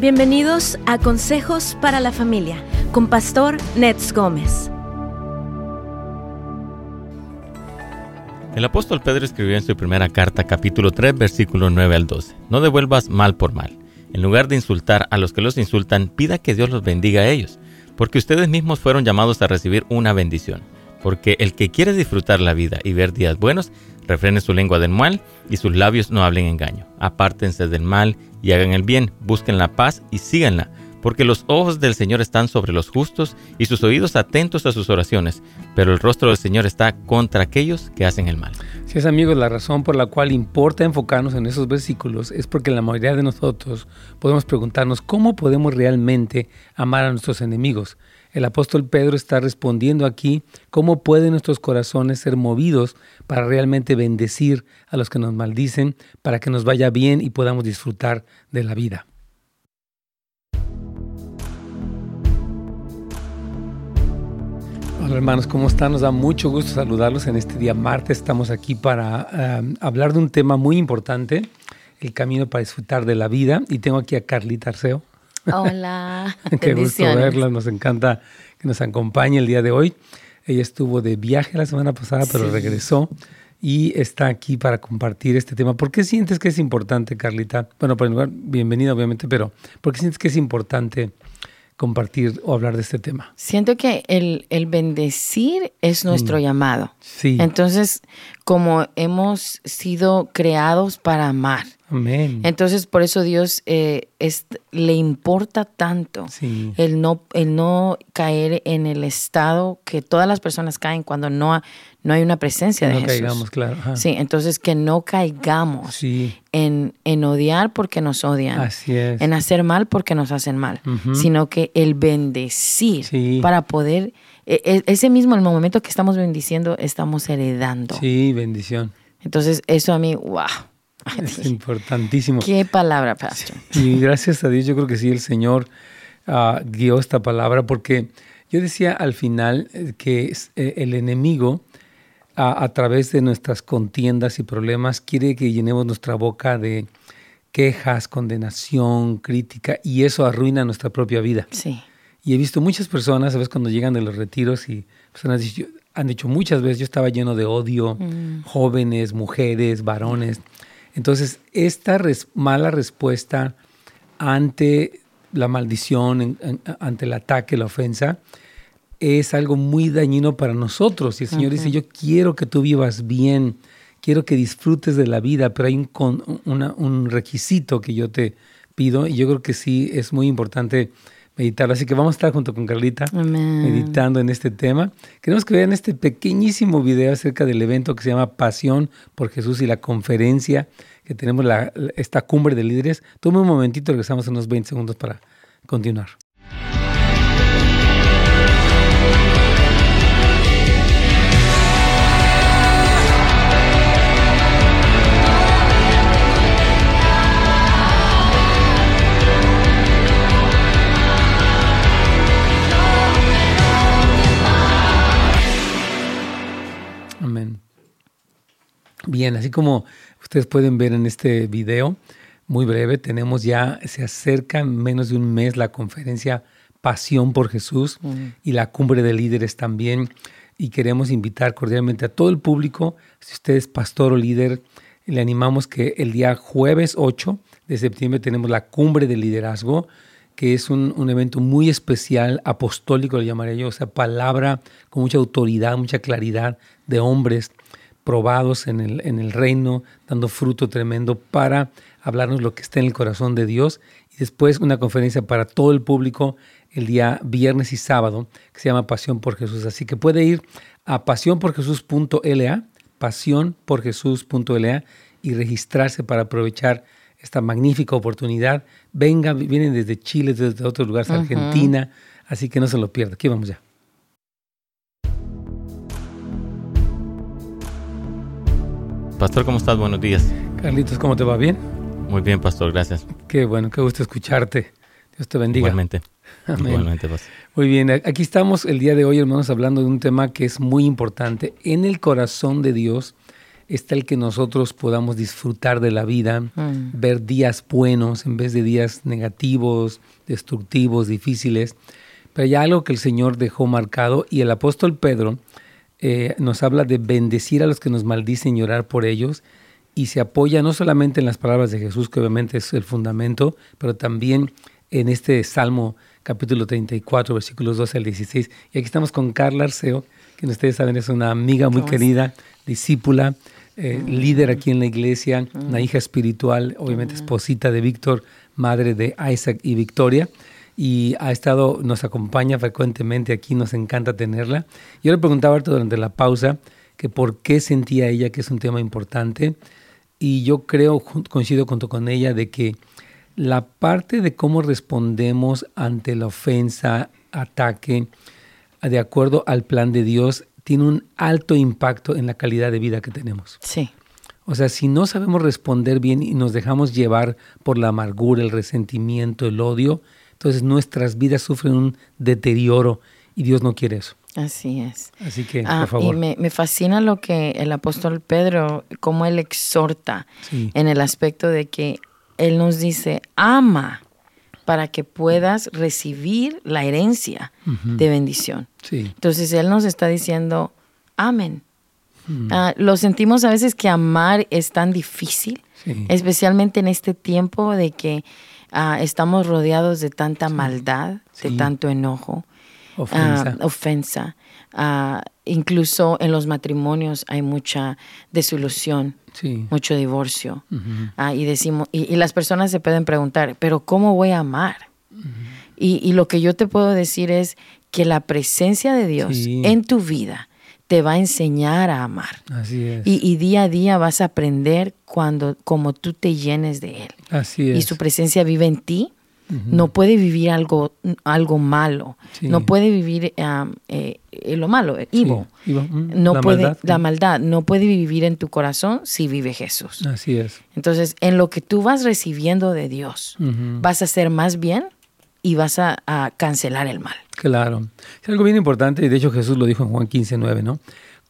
Bienvenidos a Consejos para la Familia con Pastor Nets Gómez. El apóstol Pedro escribió en su primera carta, capítulo 3, versículo 9 al 12, No devuelvas mal por mal. En lugar de insultar a los que los insultan, pida que Dios los bendiga a ellos, porque ustedes mismos fueron llamados a recibir una bendición. Porque el que quiere disfrutar la vida y ver días buenos, refrene su lengua del mal y sus labios no hablen engaño. Apártense del mal y hagan el bien, busquen la paz y síganla, porque los ojos del Señor están sobre los justos y sus oídos atentos a sus oraciones, pero el rostro del Señor está contra aquellos que hacen el mal. Si es amigos, la razón por la cual importa enfocarnos en esos versículos es porque la mayoría de nosotros podemos preguntarnos cómo podemos realmente amar a nuestros enemigos. El apóstol Pedro está respondiendo aquí cómo pueden nuestros corazones ser movidos para realmente bendecir a los que nos maldicen, para que nos vaya bien y podamos disfrutar de la vida. Hola hermanos, ¿cómo están? Nos da mucho gusto saludarlos en este día martes. Estamos aquí para um, hablar de un tema muy importante, el camino para disfrutar de la vida. Y tengo aquí a Carlita Arceo. Hola. Qué gusto verla, nos encanta que nos acompañe el día de hoy. Ella estuvo de viaje la semana pasada, pero regresó y está aquí para compartir este tema. ¿Por qué sientes que es importante, Carlita? Bueno, por lugar, bienvenida obviamente, pero ¿por qué sientes que es importante compartir o hablar de este tema? Siento que el, el bendecir es nuestro Mm. llamado. Sí. Entonces, como hemos sido creados para amar, Amén. entonces por eso Dios eh, es- le importa tanto Sí. el no, el no caer en el estado que todas las personas caen cuando no, ha- no hay una presencia de no Jesús. caigamos, claro. Ajá. Sí, entonces que no caigamos Sí, en, en odiar porque nos odian. así es. en hacer mal porque nos hacen mal, sino que el bendecir Sí. para poder, e- e- ese mismo, el momento que estamos bendiciendo, estamos heredando. Sí, bendición. Entonces, eso a mí, wow. Es importantísimo. Qué palabra, pastor. Y gracias a Dios, yo creo que sí, el Señor ah, guió esta palabra, porque yo decía al final eh, que eh, el enemigo, a- a través de nuestras contiendas y problemas, quiere que llenemos nuestra boca de quejas, condenación, crítica, y eso arruina nuestra propia vida. Sí. Y he visto muchas personas, ¿sabes? Cuando llegan de los retiros y personas han dicho muchas veces, yo estaba lleno de odio, jóvenes, mujeres, varones. Entonces, esta res- mala respuesta ante la maldición, en- en- ante el ataque, la ofensa, es algo muy dañino para nosotros. Y el Señor dice, yo quiero que tú vivas bien, quiero que disfrutes de la vida, pero hay un, con- una- un requisito que yo te pido y yo creo que sí es muy importante meditarlo. Así que vamos a estar junto con Carlita Amén. meditando en este tema. Queremos que vean este pequeñísimo video acerca del evento que se llama Pasión por Jesús y la conferencia que tenemos, la- la- esta cumbre de líderes. Tome un momentito, regresamos en unos 20 segundos para continuar. Bien, así como ustedes pueden ver en este video, muy breve, tenemos ya, se acerca en menos de un mes la conferencia Pasión por Jesús y la cumbre de líderes también. Y queremos invitar cordialmente a todo el público, si usted es pastor o líder, le animamos que el día jueves 8 de septiembre tenemos la cumbre de liderazgo, que es un, un evento muy especial, apostólico le llamaría yo, o sea, palabra con mucha autoridad, mucha claridad de hombres probados en el, en el reino, dando fruto tremendo para hablarnos lo que está en el corazón de Dios. Y después una conferencia para todo el público el día viernes y sábado que se llama Pasión por Jesús. Así que puede ir a pasiónporjesús.la, pasiónporjesús.la y registrarse para aprovechar esta magnífica oportunidad. Venga, vienen desde Chile, desde otros lugares, Argentina, así que no se lo pierda. Aquí vamos ya. Pastor, ¿cómo estás? Buenos días. Carlitos, ¿cómo te va? ¿Bien? Muy bien, Pastor, gracias. Qué bueno, qué gusto escucharte. Dios te bendiga. Igualmente. Amén. Igualmente, Pastor. Muy bien, aquí estamos el día de hoy, hermanos, hablando de un tema que es muy importante. En el corazón de Dios está el que nosotros podamos disfrutar de la vida, Mm. ver días buenos en vez de días negativos, destructivos, difíciles. Pero hay algo que el Señor dejó marcado y el apóstol Pedro eh, nos habla de bendecir a los que nos maldicen y orar por ellos. Y se apoya no solamente en las palabras de Jesús, que obviamente es el fundamento, pero también en este Salmo capítulo 34, versículos 12 al 16. Y aquí estamos con Carla Arceo, que ustedes saben es una amiga muy ¿Cómo querida, discípula, eh, líder aquí en la iglesia, una hija espiritual, obviamente esposita de Víctor, madre de Isaac y Victoria y ha estado, nos acompaña frecuentemente aquí, nos encanta tenerla. Yo le preguntaba durante la pausa que por qué sentía ella que es un tema importante y yo creo, coincido junto con ella, de que la parte de cómo respondemos ante la ofensa, ataque, de acuerdo al plan de Dios, tiene un alto impacto en la calidad de vida que tenemos. Sí. O sea, si no sabemos responder bien y nos dejamos llevar por la amargura, el resentimiento, el odio, entonces nuestras vidas sufren un deterioro y Dios no quiere eso. Así es. Así que, Ah, por favor. Y me, me fascina lo que el apóstol Pedro, cómo él exhorta Sí. en el aspecto de que él nos dice, ama para que puedas recibir la herencia de bendición. Sí, Entonces él nos está diciendo, amen. Ah, lo sentimos a veces que amar es tan difícil, Sí. especialmente en este tiempo de que ah, estamos rodeados de tanta maldad, de tanto enojo, ofensa. ah, ofensa. Ah, incluso en los matrimonios hay mucha desilusión, sí. mucho divorcio. Y, decimos, y, y las personas se pueden preguntar, pero ¿cómo voy a amar? y, y lo que yo te puedo decir es que la presencia de Dios en tu vida te va a enseñar a amar. Así es. Y, y día a día vas a aprender cuando, como tú te llenes de Él. Así es. Y su presencia vive en ti. No puede vivir algo, algo malo. Sí. No puede vivir um, eh, eh, lo malo, Sí, evil, mm, No la puede, maldad, la maldad no puede vivir en tu corazón si vive Jesús. Así es. Entonces, en lo que tú vas recibiendo de Dios, vas a hacer más bien y vas a, a cancelar el mal. Claro. Es algo bien importante, y de hecho Jesús lo dijo en Juan 15, 9, ¿no?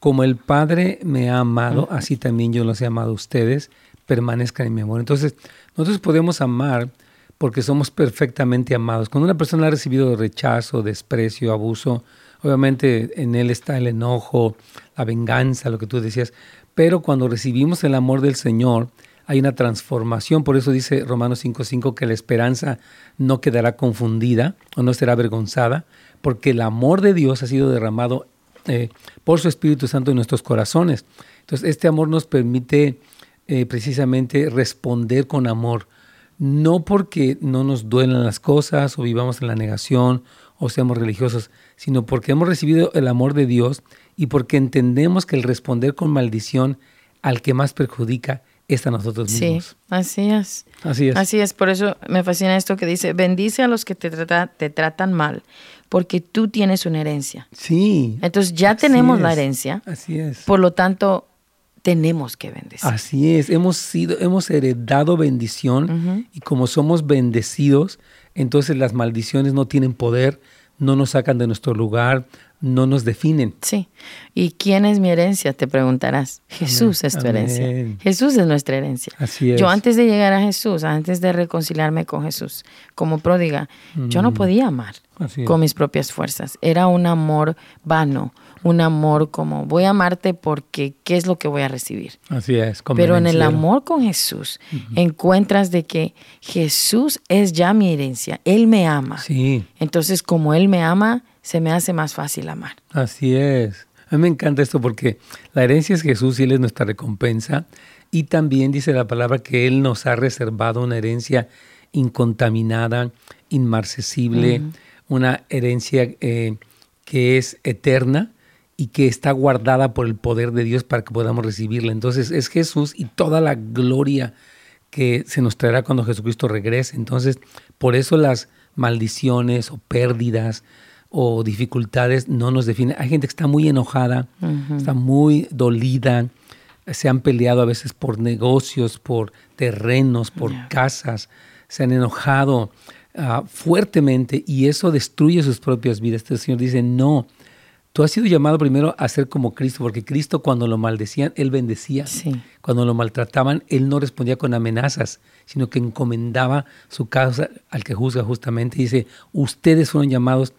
Como el Padre me ha amado, así también yo los he amado a ustedes, permanezcan en mi amor. Entonces, nosotros podemos amar porque somos perfectamente amados. Cuando una persona ha recibido rechazo, desprecio, abuso, obviamente en él está el enojo, la venganza, lo que tú decías, pero cuando recibimos el amor del Señor, hay una transformación, por eso dice Romanos 5:5 que la esperanza no quedará confundida o no será avergonzada, porque el amor de Dios ha sido derramado eh, por su Espíritu Santo en nuestros corazones. Entonces, este amor nos permite eh, precisamente responder con amor, no porque no nos duelan las cosas o vivamos en la negación o seamos religiosos, sino porque hemos recibido el amor de Dios y porque entendemos que el responder con maldición al que más perjudica es a nosotros Sí, mismos. así es. Así es. Así es, por eso me fascina esto que dice, bendice a los que te, trata- te tratan mal, porque tú tienes una herencia. Sí. Entonces ya tenemos la herencia, Así es. por lo tanto tenemos que bendecir. Así es, hemos sido, hemos heredado bendición y como somos bendecidos, entonces las maldiciones no tienen poder, no nos sacan de nuestro lugar, no nos definen. Sí. ¿Y quién es mi herencia? Te preguntarás. Jesús es tu Amén. herencia. Jesús es nuestra herencia. Así es. Yo antes de llegar a Jesús, antes de reconciliarme con Jesús, como pródiga, yo no podía amar con mis propias fuerzas. Era un amor vano, un amor como voy a amarte porque ¿qué es lo que voy a recibir? Así es. Pero en el amor con Jesús encuentras de que Jesús es ya mi herencia, Él me ama. Sí, Entonces como Él me ama, se me hace más fácil amar. así es. A mí me encanta esto porque la herencia es Jesús y Él es nuestra recompensa. Y también dice la palabra que Él nos ha reservado una herencia incontaminada, inmarcesible, una herencia eh, que es eterna y que está guardada por el poder de Dios para que podamos recibirla. Entonces es Jesús y toda la gloria que se nos traerá cuando Jesucristo regrese. Entonces, por eso las maldiciones o pérdidas o dificultades no nos definen. Hay gente que está muy enojada, está muy dolida, se han peleado a veces por negocios, por terrenos, por casas, se han enojado ah, fuertemente y eso destruye sus propias vidas. Este Señor dice, no, Tú has sido llamado primero a ser como Cristo, porque Cristo cuando lo maldecían, Él bendecía. Sí. Cuando lo maltrataban, Él no respondía con amenazas, sino que encomendaba su causa al que juzga justamente. Dice, ustedes fueron llamados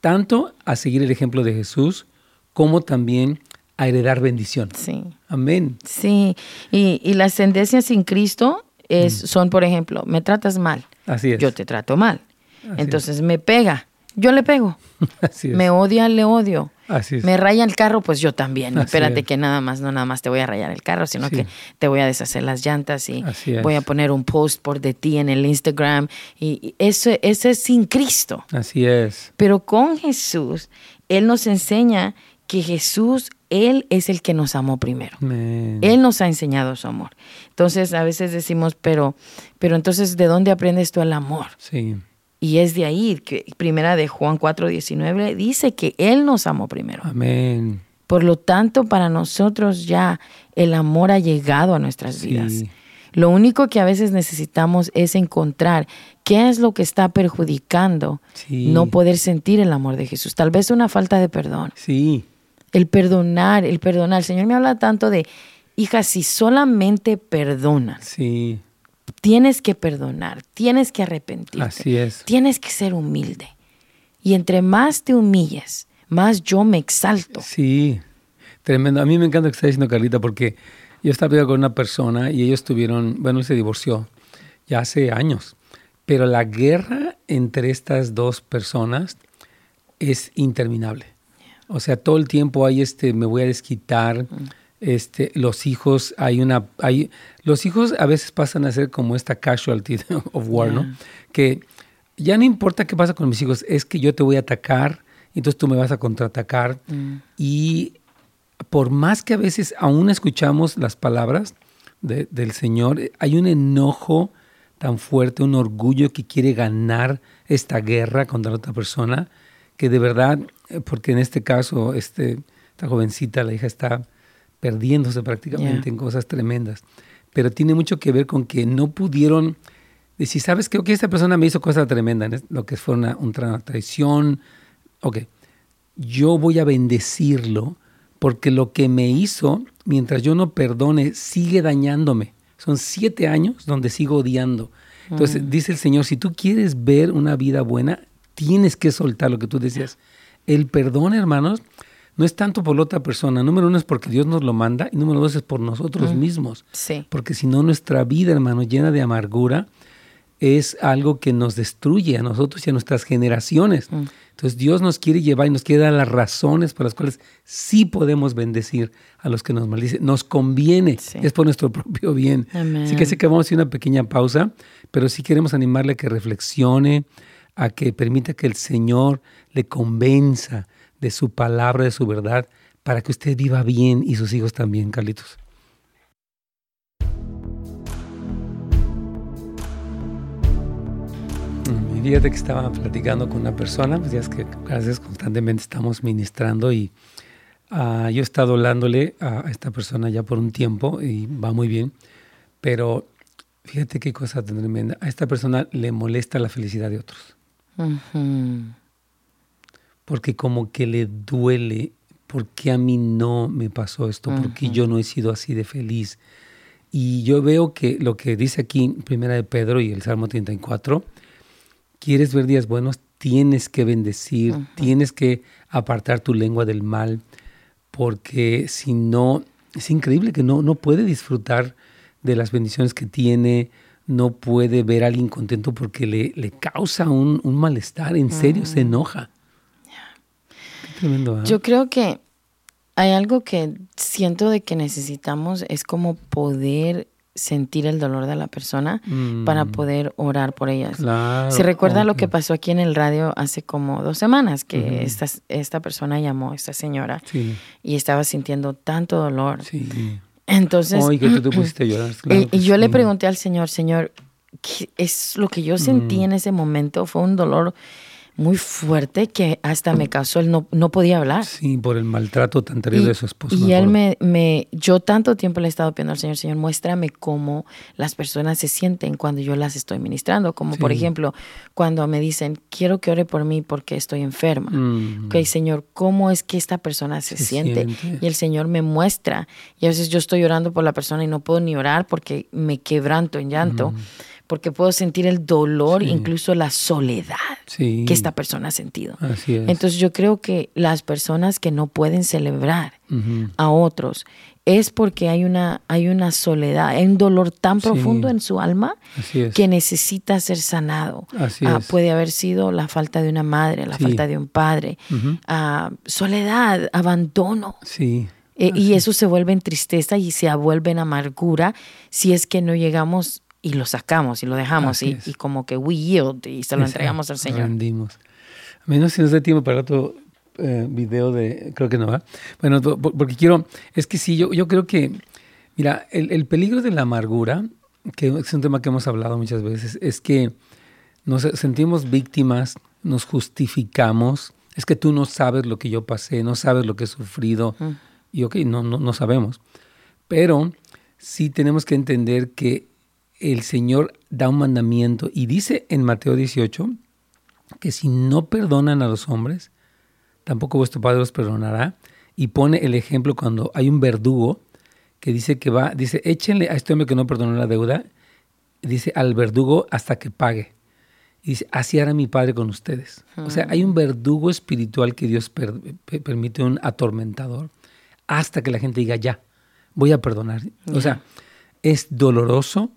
tanto a seguir el ejemplo de Jesús, como también a heredar bendición. Sí. Amén. Sí. Y, y las tendencias sin Cristo es, son, por ejemplo, me tratas mal. Así es. Yo te trato mal. Así Entonces me pega. Yo le pego. Así es. Me odia, le odio. Así es. Me raya el carro, pues yo también. Así Espérate es. que nada más, no nada más te voy a rayar el carro, sino Sí. que te voy a deshacer las llantas y voy a poner un post por de ti en el Instagram. Y eso, eso es sin Cristo. Así es. Pero con Jesús, Él nos enseña que Jesús, Él es el que nos amó primero. Él nos ha enseñado su amor. Entonces a veces decimos, pero, pero entonces, ¿de dónde aprendes tú el amor? Sí. Y es de ahí que primera de Juan 4, 19 dice que Él nos amó primero. Amén. Por lo tanto, para nosotros ya el amor ha llegado a nuestras Sí. vidas. Lo único que a veces necesitamos es encontrar qué es lo que está perjudicando Sí. no poder sentir el amor de Jesús. Tal vez una falta de perdón. Sí. El perdonar, el perdonar. El Señor me habla tanto de, hija, si solamente perdonas, Sí. Tienes que perdonar, tienes que arrepentirte. Así es. Tienes que ser humilde. Y entre más te humilles, más yo me exalto. Sí, tremendo. A mí me encanta lo que está diciendo Carlita porque yo estaba con una persona y ellos tuvieron, bueno, él se divorció ya hace años, pero la guerra entre estas dos personas es interminable. O sea, todo el tiempo hay este, me voy a desquitar, este, los hijos, hay una, hay, los hijos a veces pasan a ser como esta casualty of war, ¿no? Que ya no importa qué pasa con mis hijos, es que yo te voy a atacar, entonces tú me vas a contraatacar. Y por más que a veces aún escuchamos las palabras de- del Señor, hay un enojo tan fuerte, un orgullo que quiere ganar esta guerra contra otra persona, que de verdad, eh, porque en este caso, este, esta jovencita, la hija está perdiéndose prácticamente Yeah. en cosas tremendas, pero tiene mucho que ver con que no pudieron decir, ¿sabes qué? Ok, esta persona me hizo cosas tremendas, lo que fue una, una traición, ok, yo voy a bendecirlo porque lo que me hizo, mientras yo no perdone, sigue dañándome. Son siete años donde sigo odiando. Entonces dice el Señor, si tú quieres ver una vida buena, tienes que soltar lo que tú decías. El perdón, hermanos, no es tanto por la otra persona. Número uno es porque Dios nos lo manda y número dos es por nosotros mismos. Sí. Porque si no, nuestra vida, hermano, llena de amargura, es algo que nos destruye a nosotros y a nuestras generaciones. Mm. Entonces Dios nos quiere llevar y nos quiere dar las razones por las cuales sí podemos bendecir a los que nos maldicen. Nos conviene, Sí. es por nuestro propio bien. Amén. Así que sé que vamos a hacer una pequeña pausa, pero sí queremos animarle a que reflexione, a que permita que el Señor le convenza de su palabra, de su verdad, para que usted viva bien y sus hijos también, Carlitos. Mm, Fíjate que estaba platicando con una persona, pues ya es que veces constantemente estamos ministrando y ah, yo he estado hablándole a esta persona ya por un tiempo y va muy bien, pero fíjate qué cosa tremenda. A esta persona le molesta la felicidad de otros, Ujú. Porque como que le duele, ¿por qué a mí no me pasó esto? ¿Por qué yo no he sido así de feliz? Y yo veo que lo que dice aquí, Primera de Pedro y el Salmo 34, quieres ver días buenos, tienes que bendecir, tienes que apartar tu lengua del mal, porque si no, es increíble que no, no puede disfrutar de las bendiciones que tiene, no puede ver a alguien contento porque le, le causa un, un malestar, en serio, se enoja. Tremendo. Yo creo que hay algo que siento de que necesitamos es como poder sentir el dolor de la persona para Mm. poder orar por ellas. Claro, Se recuerda lo que pasó aquí en el radio hace como dos semanas, que esta, esta persona llamó, esta señora, Sí, y estaba sintiendo tanto dolor. sí. Entonces, Ay, que tú te pusiste a llorar. claro y, yo le pregunté al Señor, Señor, ¿qué es lo que yo sentí Mm. en ese momento? Fue un dolor muy fuerte que hasta me causó, él no, no podía hablar. Sí, por el maltrato tan terrible de su esposo. Y él me, me, yo tanto tiempo le he estado pidiendo al Señor, Señor, muéstrame cómo las personas se sienten cuando yo las estoy ministrando. Como por ejemplo, cuando me dicen, quiero que ore por mí porque estoy enferma. Mm. Ok, Señor, ¿cómo es que esta persona se, siente? Y el Señor me muestra. Y a veces yo estoy orando por la persona y no puedo ni orar porque me quebranto en llanto porque puedo sentir el dolor, incluso la soledad que esta persona ha sentido. Entonces yo creo que las personas que no pueden celebrar a otros es porque hay una, hay una soledad, hay un dolor tan profundo en su alma que necesita ser sanado. Ah, puede haber sido la falta de una madre, la falta de un padre, ah, soledad, abandono. Sí. Eh, y eso se vuelve en tristeza y se vuelve en amargura si es que no llegamos y lo sacamos y lo dejamos y, como que we yield y se lo entregamos al Señor. Rendimos. A menos si nos da tiempo para otro eh, video de, creo que no va. Bueno, porque quiero, es que sí, yo, yo creo que, mira, el, el peligro de la amargura, que es un tema que hemos hablado muchas veces, es que nos sentimos víctimas, nos justificamos, es que tú no sabes lo que yo pasé, no sabes lo que he sufrido, y ok, no, no, no sabemos, pero sí tenemos que entender que el Señor da un mandamiento y dice en Mateo 18 que si no perdonan a los hombres, tampoco vuestro Padre los perdonará. Y pone el ejemplo cuando hay un verdugo que dice que va, dice, échenle a este hombre que no perdonó la deuda, dice al verdugo hasta que pague. Y dice, así hará mi Padre con ustedes. O sea, hay un verdugo espiritual que Dios permite, un atormentador, hasta que la gente diga, ya, voy a perdonar. O sea, es doloroso,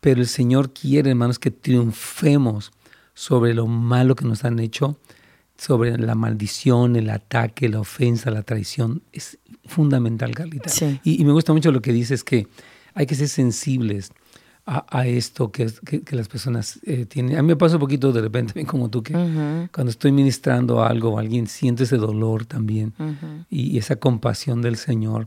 pero el Señor quiere, hermanos, que triunfemos sobre lo malo que nos han hecho, sobre la maldición, el ataque, la ofensa, la traición. Es fundamental, Carlita. Y, me gusta mucho lo que dices, que hay que ser sensibles a, esto que, que, las personas eh, tienen. A mí me pasa un poquito de repente, como tú, que cuando estoy ministrando algo, alguien siente ese dolor también y esa compasión del Señor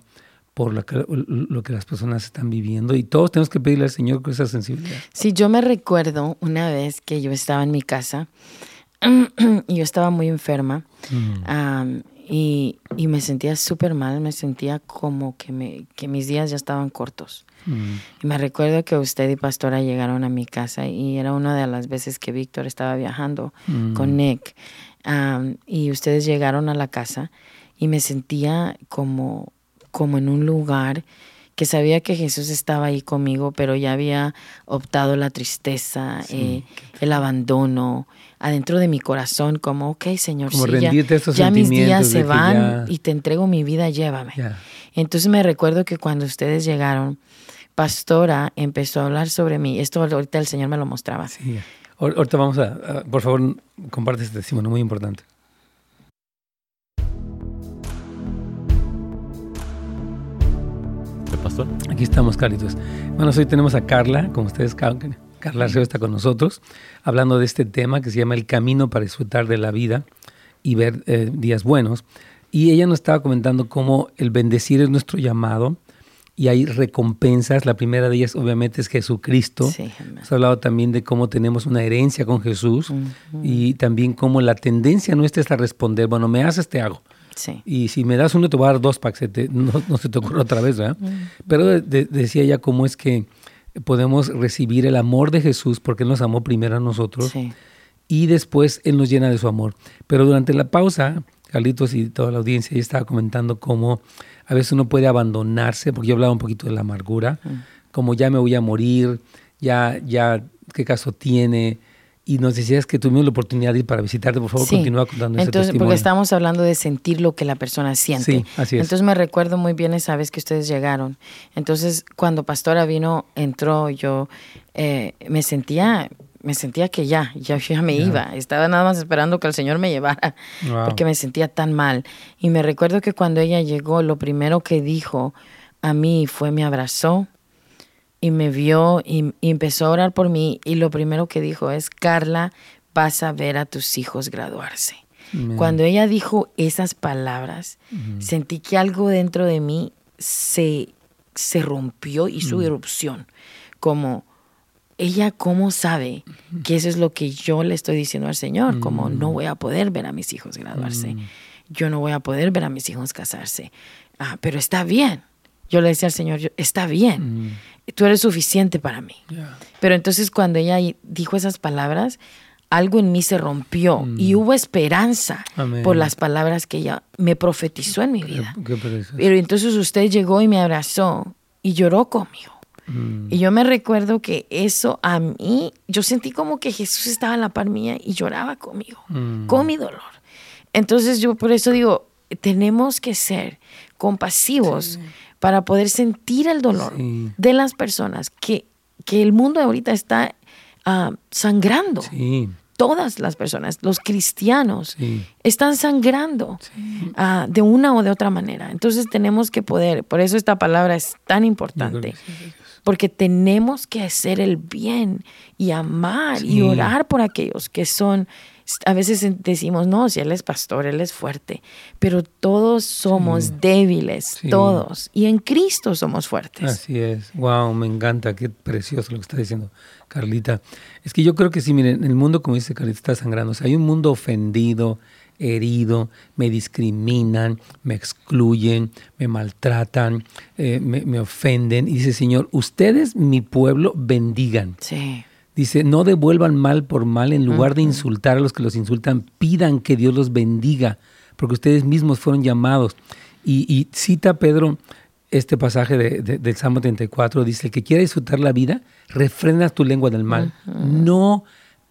por lo que, lo que las personas están viviendo y todos tenemos que pedirle al Señor con esa sensibilidad. Sí, yo me recuerdo una vez que yo estaba en mi casa y yo estaba muy enferma mm. y, y, me sentía súper mal, me sentía como que, me, que mis días ya estaban cortos. Mm. Y me recuerdo que usted y Pastora llegaron a mi casa y era una de las veces que Víctor estaba viajando mm. con Nick y ustedes llegaron a la casa y me sentía como como en un lugar que sabía que Jesús estaba ahí conmigo, pero ya había optado la tristeza, eh, el abandono, adentro de mi corazón, como, ok, Señor, ya, mis días se van y te entrego mi vida, llévame. Entonces me recuerdo que cuando ustedes llegaron, Pastora empezó a hablar sobre mí. Esto ahorita el Señor me lo mostraba. Sí. Ahorita vamos a, por favor, comparte este testimonio muy importante. Pastor? Aquí estamos, Carlitos. Bueno, hoy tenemos a Carla, como ustedes, Carla Arceo está con nosotros, hablando de este tema que se llama El camino para disfrutar de la vida y ver eh, días buenos. Y ella nos estaba comentando cómo el bendecir es nuestro llamado y hay recompensas. La primera de ellas, obviamente, es Jesucristo. Sí, Hemos hablado también de cómo tenemos una herencia con Jesús y también cómo la tendencia nuestra es a responder, bueno, me haces, te hago. Y si me das uno, te voy a dar dos para que no, se te ocurra otra vez, ¿verdad? Pero decía ella cómo es que podemos recibir el amor de Jesús porque Él nos amó primero a nosotros y después Él nos llena de su amor. Pero durante la pausa, Carlitos y toda la audiencia, ella estaba comentando cómo a veces uno puede abandonarse, porque yo hablaba un poquito de la amargura, como ya me voy a morir, ya, ya, ¿qué caso tiene? Y nos decías que tuvimos la oportunidad de ir para visitarte. Por favor, continúa contando Entonces, ese Porque estamos hablando de sentir lo que la persona siente. Sí, así es. Entonces me recuerdo muy bien esa vez que ustedes llegaron. Entonces, cuando Pastora vino, entró, yo eh, me sentía me sentía que ya, ya, ya me iba. Estaba nada más esperando que el Señor me llevara, porque me sentía tan mal. Y me recuerdo que cuando ella llegó, lo primero que dijo a mí fue me abrazó, y me vio y, empezó a orar por mí y lo primero que dijo es, Carla, vas a ver a tus hijos graduarse. Cuando ella dijo esas palabras, sentí que algo dentro de mí se, se rompió y su erupción, como ella cómo sabe que eso es lo que yo le estoy diciendo al Señor, como no voy a poder ver a mis hijos graduarse, yo no voy a poder ver a mis hijos casarse, ah, pero está bien. Yo le decía al Señor, está bien, tú eres suficiente para mí. Pero entonces cuando ella dijo esas palabras, algo en mí se rompió y hubo esperanza por las palabras que ella me profetizó en mi vida. Pero entonces usted llegó y me abrazó y lloró conmigo. Mm. Y yo me recuerdo que eso a mí, yo sentí como que Jesús estaba en la par mía y lloraba conmigo, mm. con mi dolor. Entonces yo por eso digo, tenemos que ser compasivos para poder sentir el dolor de las personas que, que el mundo ahorita está ah, sangrando. Todas las personas, los cristianos, están sangrando ah, de una o de otra manera. Entonces tenemos que poder, por eso esta palabra es tan importante porque tenemos que hacer el bien y amar y orar por aquellos que son, a veces decimos, no, si Él es pastor, Él es fuerte, pero todos somos débiles, todos, y en Cristo somos fuertes. Así es, wow, me encanta, qué precioso lo que está diciendo Carlita. Es que yo creo que sí, miren, el mundo, como dice Carlita, está sangrando, o sea, hay un mundo ofendido, herido, me discriminan, me excluyen, me maltratan, eh, me, ofenden. Y dice, Señor, ustedes, mi pueblo, bendigan. Sí. Dice, no devuelvan mal por mal, en lugar de insultar a los que los insultan, pidan que Dios los bendiga, porque ustedes mismos fueron llamados. Y, cita Pedro este pasaje de, del Salmo 34, dice, el que quiera disfrutar la vida, refrena tu lengua del mal. No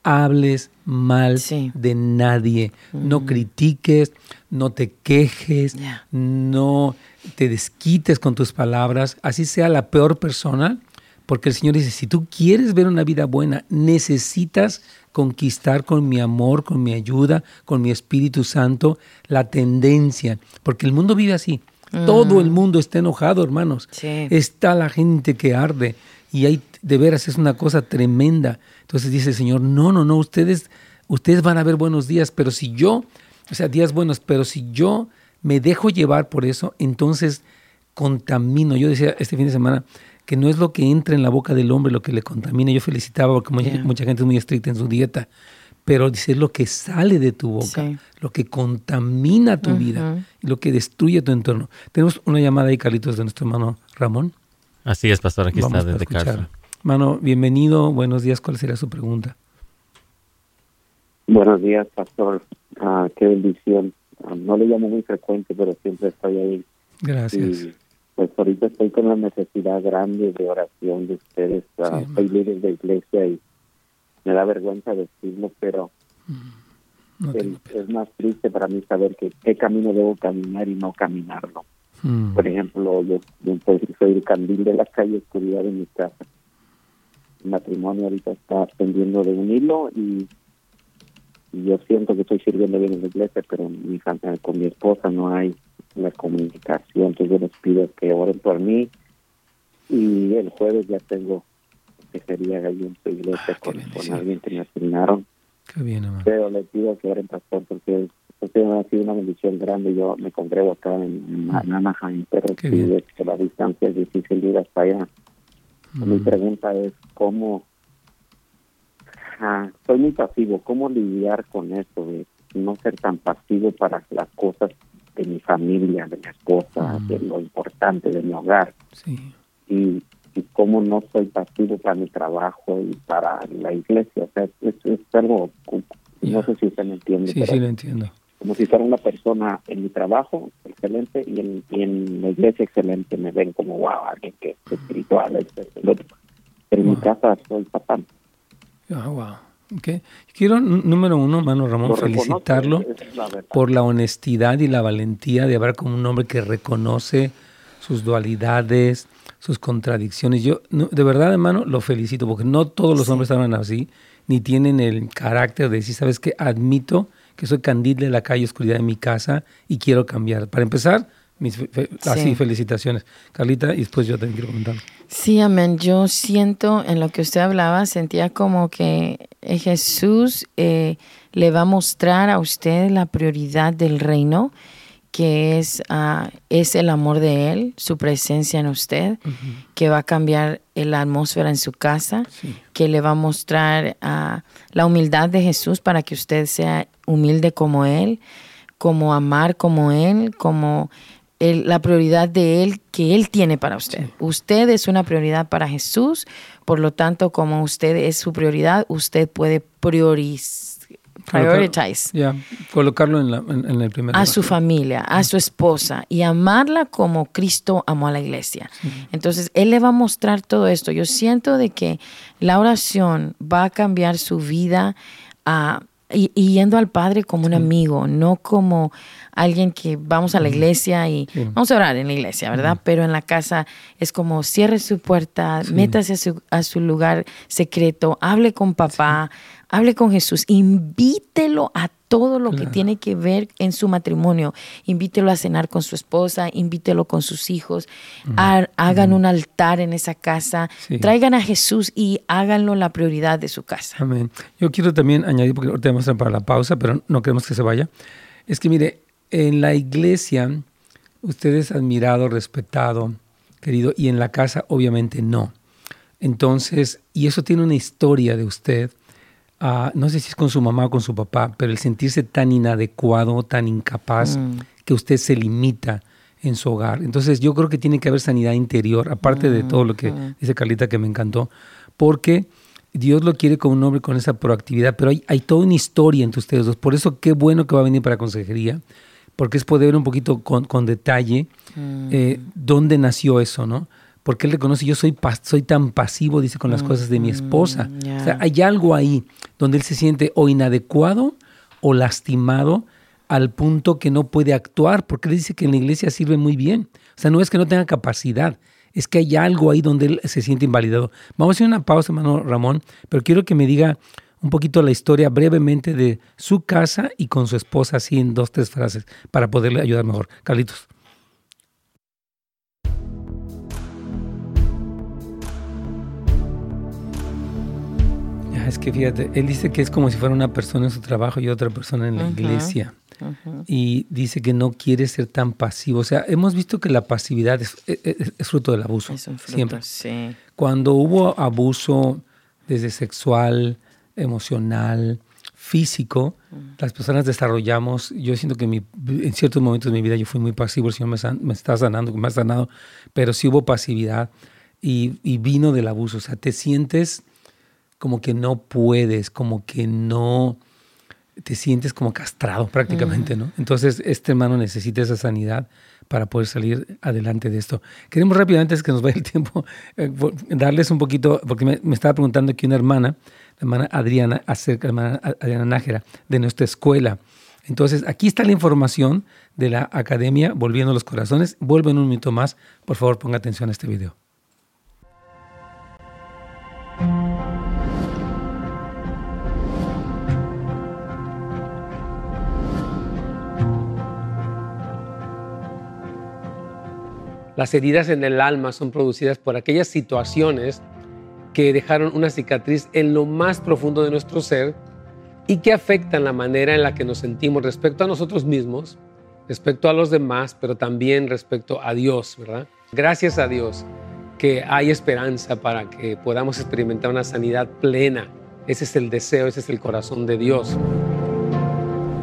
hables mal de nadie, no critiques, no te quejes, no te desquites con tus palabras, así sea la peor persona, porque el Señor dice, si tú quieres ver una vida buena, necesitas conquistar con mi amor, con mi ayuda, con mi Espíritu Santo, la tendencia, porque el mundo vive así. Todo el mm. mundo está enojado, hermanos. Está la gente que arde y hay, de veras es una cosa tremenda. Entonces dice el Señor, no, no, no, ustedes, ustedes van a ver buenos días, pero si yo, o sea, días buenos, pero si yo me dejo llevar por eso, entonces contamino. Yo decía este fin de semana que no es lo que entra en la boca del hombre lo que le contamina. Yo felicitaba porque mucha, gente es muy estricta en su dieta, pero dice lo que sale de tu boca, lo que contamina tu vida, lo que destruye tu entorno. Tenemos una llamada ahí, Carlitos, de nuestro hermano Ramón. Así es, pastor, aquí está desde casa. Mano, bienvenido, buenos días, ¿cuál sería su pregunta? Buenos días, pastor, ah, qué bendición. Ah, no le llamo muy frecuente, pero siempre estoy ahí. Gracias. Pues ahorita estoy con una necesidad grande de oración de ustedes. Ah, soy líder de iglesia y me da vergüenza decirlo, pero mm, es más triste para mí saber que qué camino debo caminar y no caminarlo. Mm. Por ejemplo, yo, soy el candil de la calle oscuridad de mi casa. El matrimonio ahorita está pendiendo de un hilo y, yo siento que estoy sirviendo bien en la iglesia, pero mi, con mi esposa no hay la comunicación. Entonces yo les pido que oren por mí y el jueves ya tengo que sería ahí en su iglesia ah, con, alguien que me asignaron. Pero le pido que oren pastor porque ha sido una bendición grande. Yo me congrego acá en, en Anaheim, pero sí, la distancia es difícil ir hasta allá. Mi pregunta es cómo... Ah, soy muy pasivo. ¿Cómo lidiar con esto de no ser tan pasivo para las cosas de mi familia, de mi esposa, de lo importante de mi hogar? Y, y cómo no soy pasivo para mi trabajo y para la iglesia. O sea, es, es algo... No sé si usted me entiende. Sí, sí, lo entiendo como si fuera una persona en mi trabajo, excelente, y en, en la iglesia, excelente. Me ven como, wow, alguien que es espiritual, es, Pero en mi casa soy papá. Ah, wow. Okay. Quiero, número uno, mano Ramón, felicitarlo por la honestidad y la valentía de hablar como un hombre que reconoce sus dualidades, sus contradicciones. Yo, de verdad, hermano, lo felicito, porque no todos los hombres hablan así, ni tienen el carácter de decir, ¿sabes qué? Admito que soy candil de la calle oscuridad de mi casa y quiero cambiar. Para empezar, mis así felicitaciones. Carlita, y después yo también quiero comentar. Sí, amén. Yo siento en lo que usted hablaba, sentía como que Jesús eh, le va a mostrar a usted la prioridad del reino que es, uh, es el amor de Él, su presencia en usted, que va a cambiar la atmósfera en su casa, que que le va a mostrar a la humildad de Jesús para que usted sea humilde como Él, como amar como Él, como la prioridad de Él que Él tiene para usted. Usted es una prioridad para Jesús, por lo tanto, como usted es su prioridad, usted puede priorizar prioritize. Ya, colocarlo en, el primer A su familia, a su esposa y amarla como Cristo amó a la iglesia. Entonces, Él le va a mostrar todo esto. Yo siento de que la oración va a cambiar su vida a y, yendo al Padre como un amigo, no como alguien que vamos a la iglesia y vamos a orar en la iglesia, ¿verdad? Pero en la casa es como cierre su puerta, métase a su, a su, lugar secreto, hable con papá, hable con Jesús, invítelo a todo lo que tiene que ver en su matrimonio. Invítelo a cenar con su esposa, invítelo con sus hijos, hagan un altar en esa casa, traigan a Jesús y háganlo la prioridad de su casa. Amén. Yo quiero también añadir, porque ahorita vamos a para la pausa, pero no queremos que se vaya, es que mire, en la iglesia usted es admirado, respetado, querido, y en la casa obviamente no. Entonces, y eso tiene una historia de usted no sé si es con su mamá o con su papá, pero el sentirse tan inadecuado, tan incapaz, mm. que usted se limita en su hogar. Entonces yo creo que tiene que haber sanidad interior, aparte de todo lo que mm. dice Carlita que me encantó, porque Dios lo quiere con un hombre con esa proactividad, pero hay, hay toda una historia entre ustedes dos. Por eso qué bueno que va a venir para consejería, porque es poder ver un poquito con, con detalle mm. eh, dónde nació eso, ¿no? Porque él reconoce, yo soy, soy tan pasivo, dice, con las cosas de mi esposa. O sea, hay algo ahí donde él se siente o inadecuado o lastimado al punto que no puede actuar, porque él dice que en la iglesia sirve muy bien. O sea, no es que no tenga capacidad, es que hay algo ahí donde él se siente invalidado. Vamos a hacer una pausa, hermano Ramón, pero quiero que me diga un poquito la historia brevemente de su casa y con su esposa, así en dos, tres frases, para poderle ayudar mejor. Carlitos. Es que fíjate, él dice que es como si fuera una persona en su trabajo y otra persona en la iglesia. Y dice que no quiere ser tan pasivo. O sea, hemos visto que la pasividad es, fruto del abuso. siempre. Cuando hubo abuso desde sexual, emocional, físico, las personas desarrollamos, yo siento que en ciertos momentos de mi vida yo fui muy pasivo, el Señor me, me está sanando, me ha sanado, pero sí hubo pasividad y, y, vino del abuso. O sea, te sientes como que no puedes, como que no te sientes como castrado prácticamente, ¿no? Entonces, este hermano necesita esa sanidad para poder salir adelante de esto. Queremos rápidamente, antes que nos vaya el tiempo, eh, darles un poquito, porque me, estaba preguntando aquí una hermana, la hermana Adriana, acerca la hermana Adriana Nájera, de nuestra escuela. Entonces, aquí está la información de la academia Volviendo los Corazones. Vuelven un minuto más. Por favor, ponga atención a este video. Las heridas en el alma son producidas por aquellas situaciones que dejaron una cicatriz en lo más profundo de nuestro ser y que afectan la manera en la que nos sentimos respecto a nosotros mismos, respecto a los demás, pero también respecto a Dios, ¿verdad? Gracias a Dios que hay esperanza para que podamos experimentar una sanidad plena. Ese es el deseo, ese es el corazón de Dios.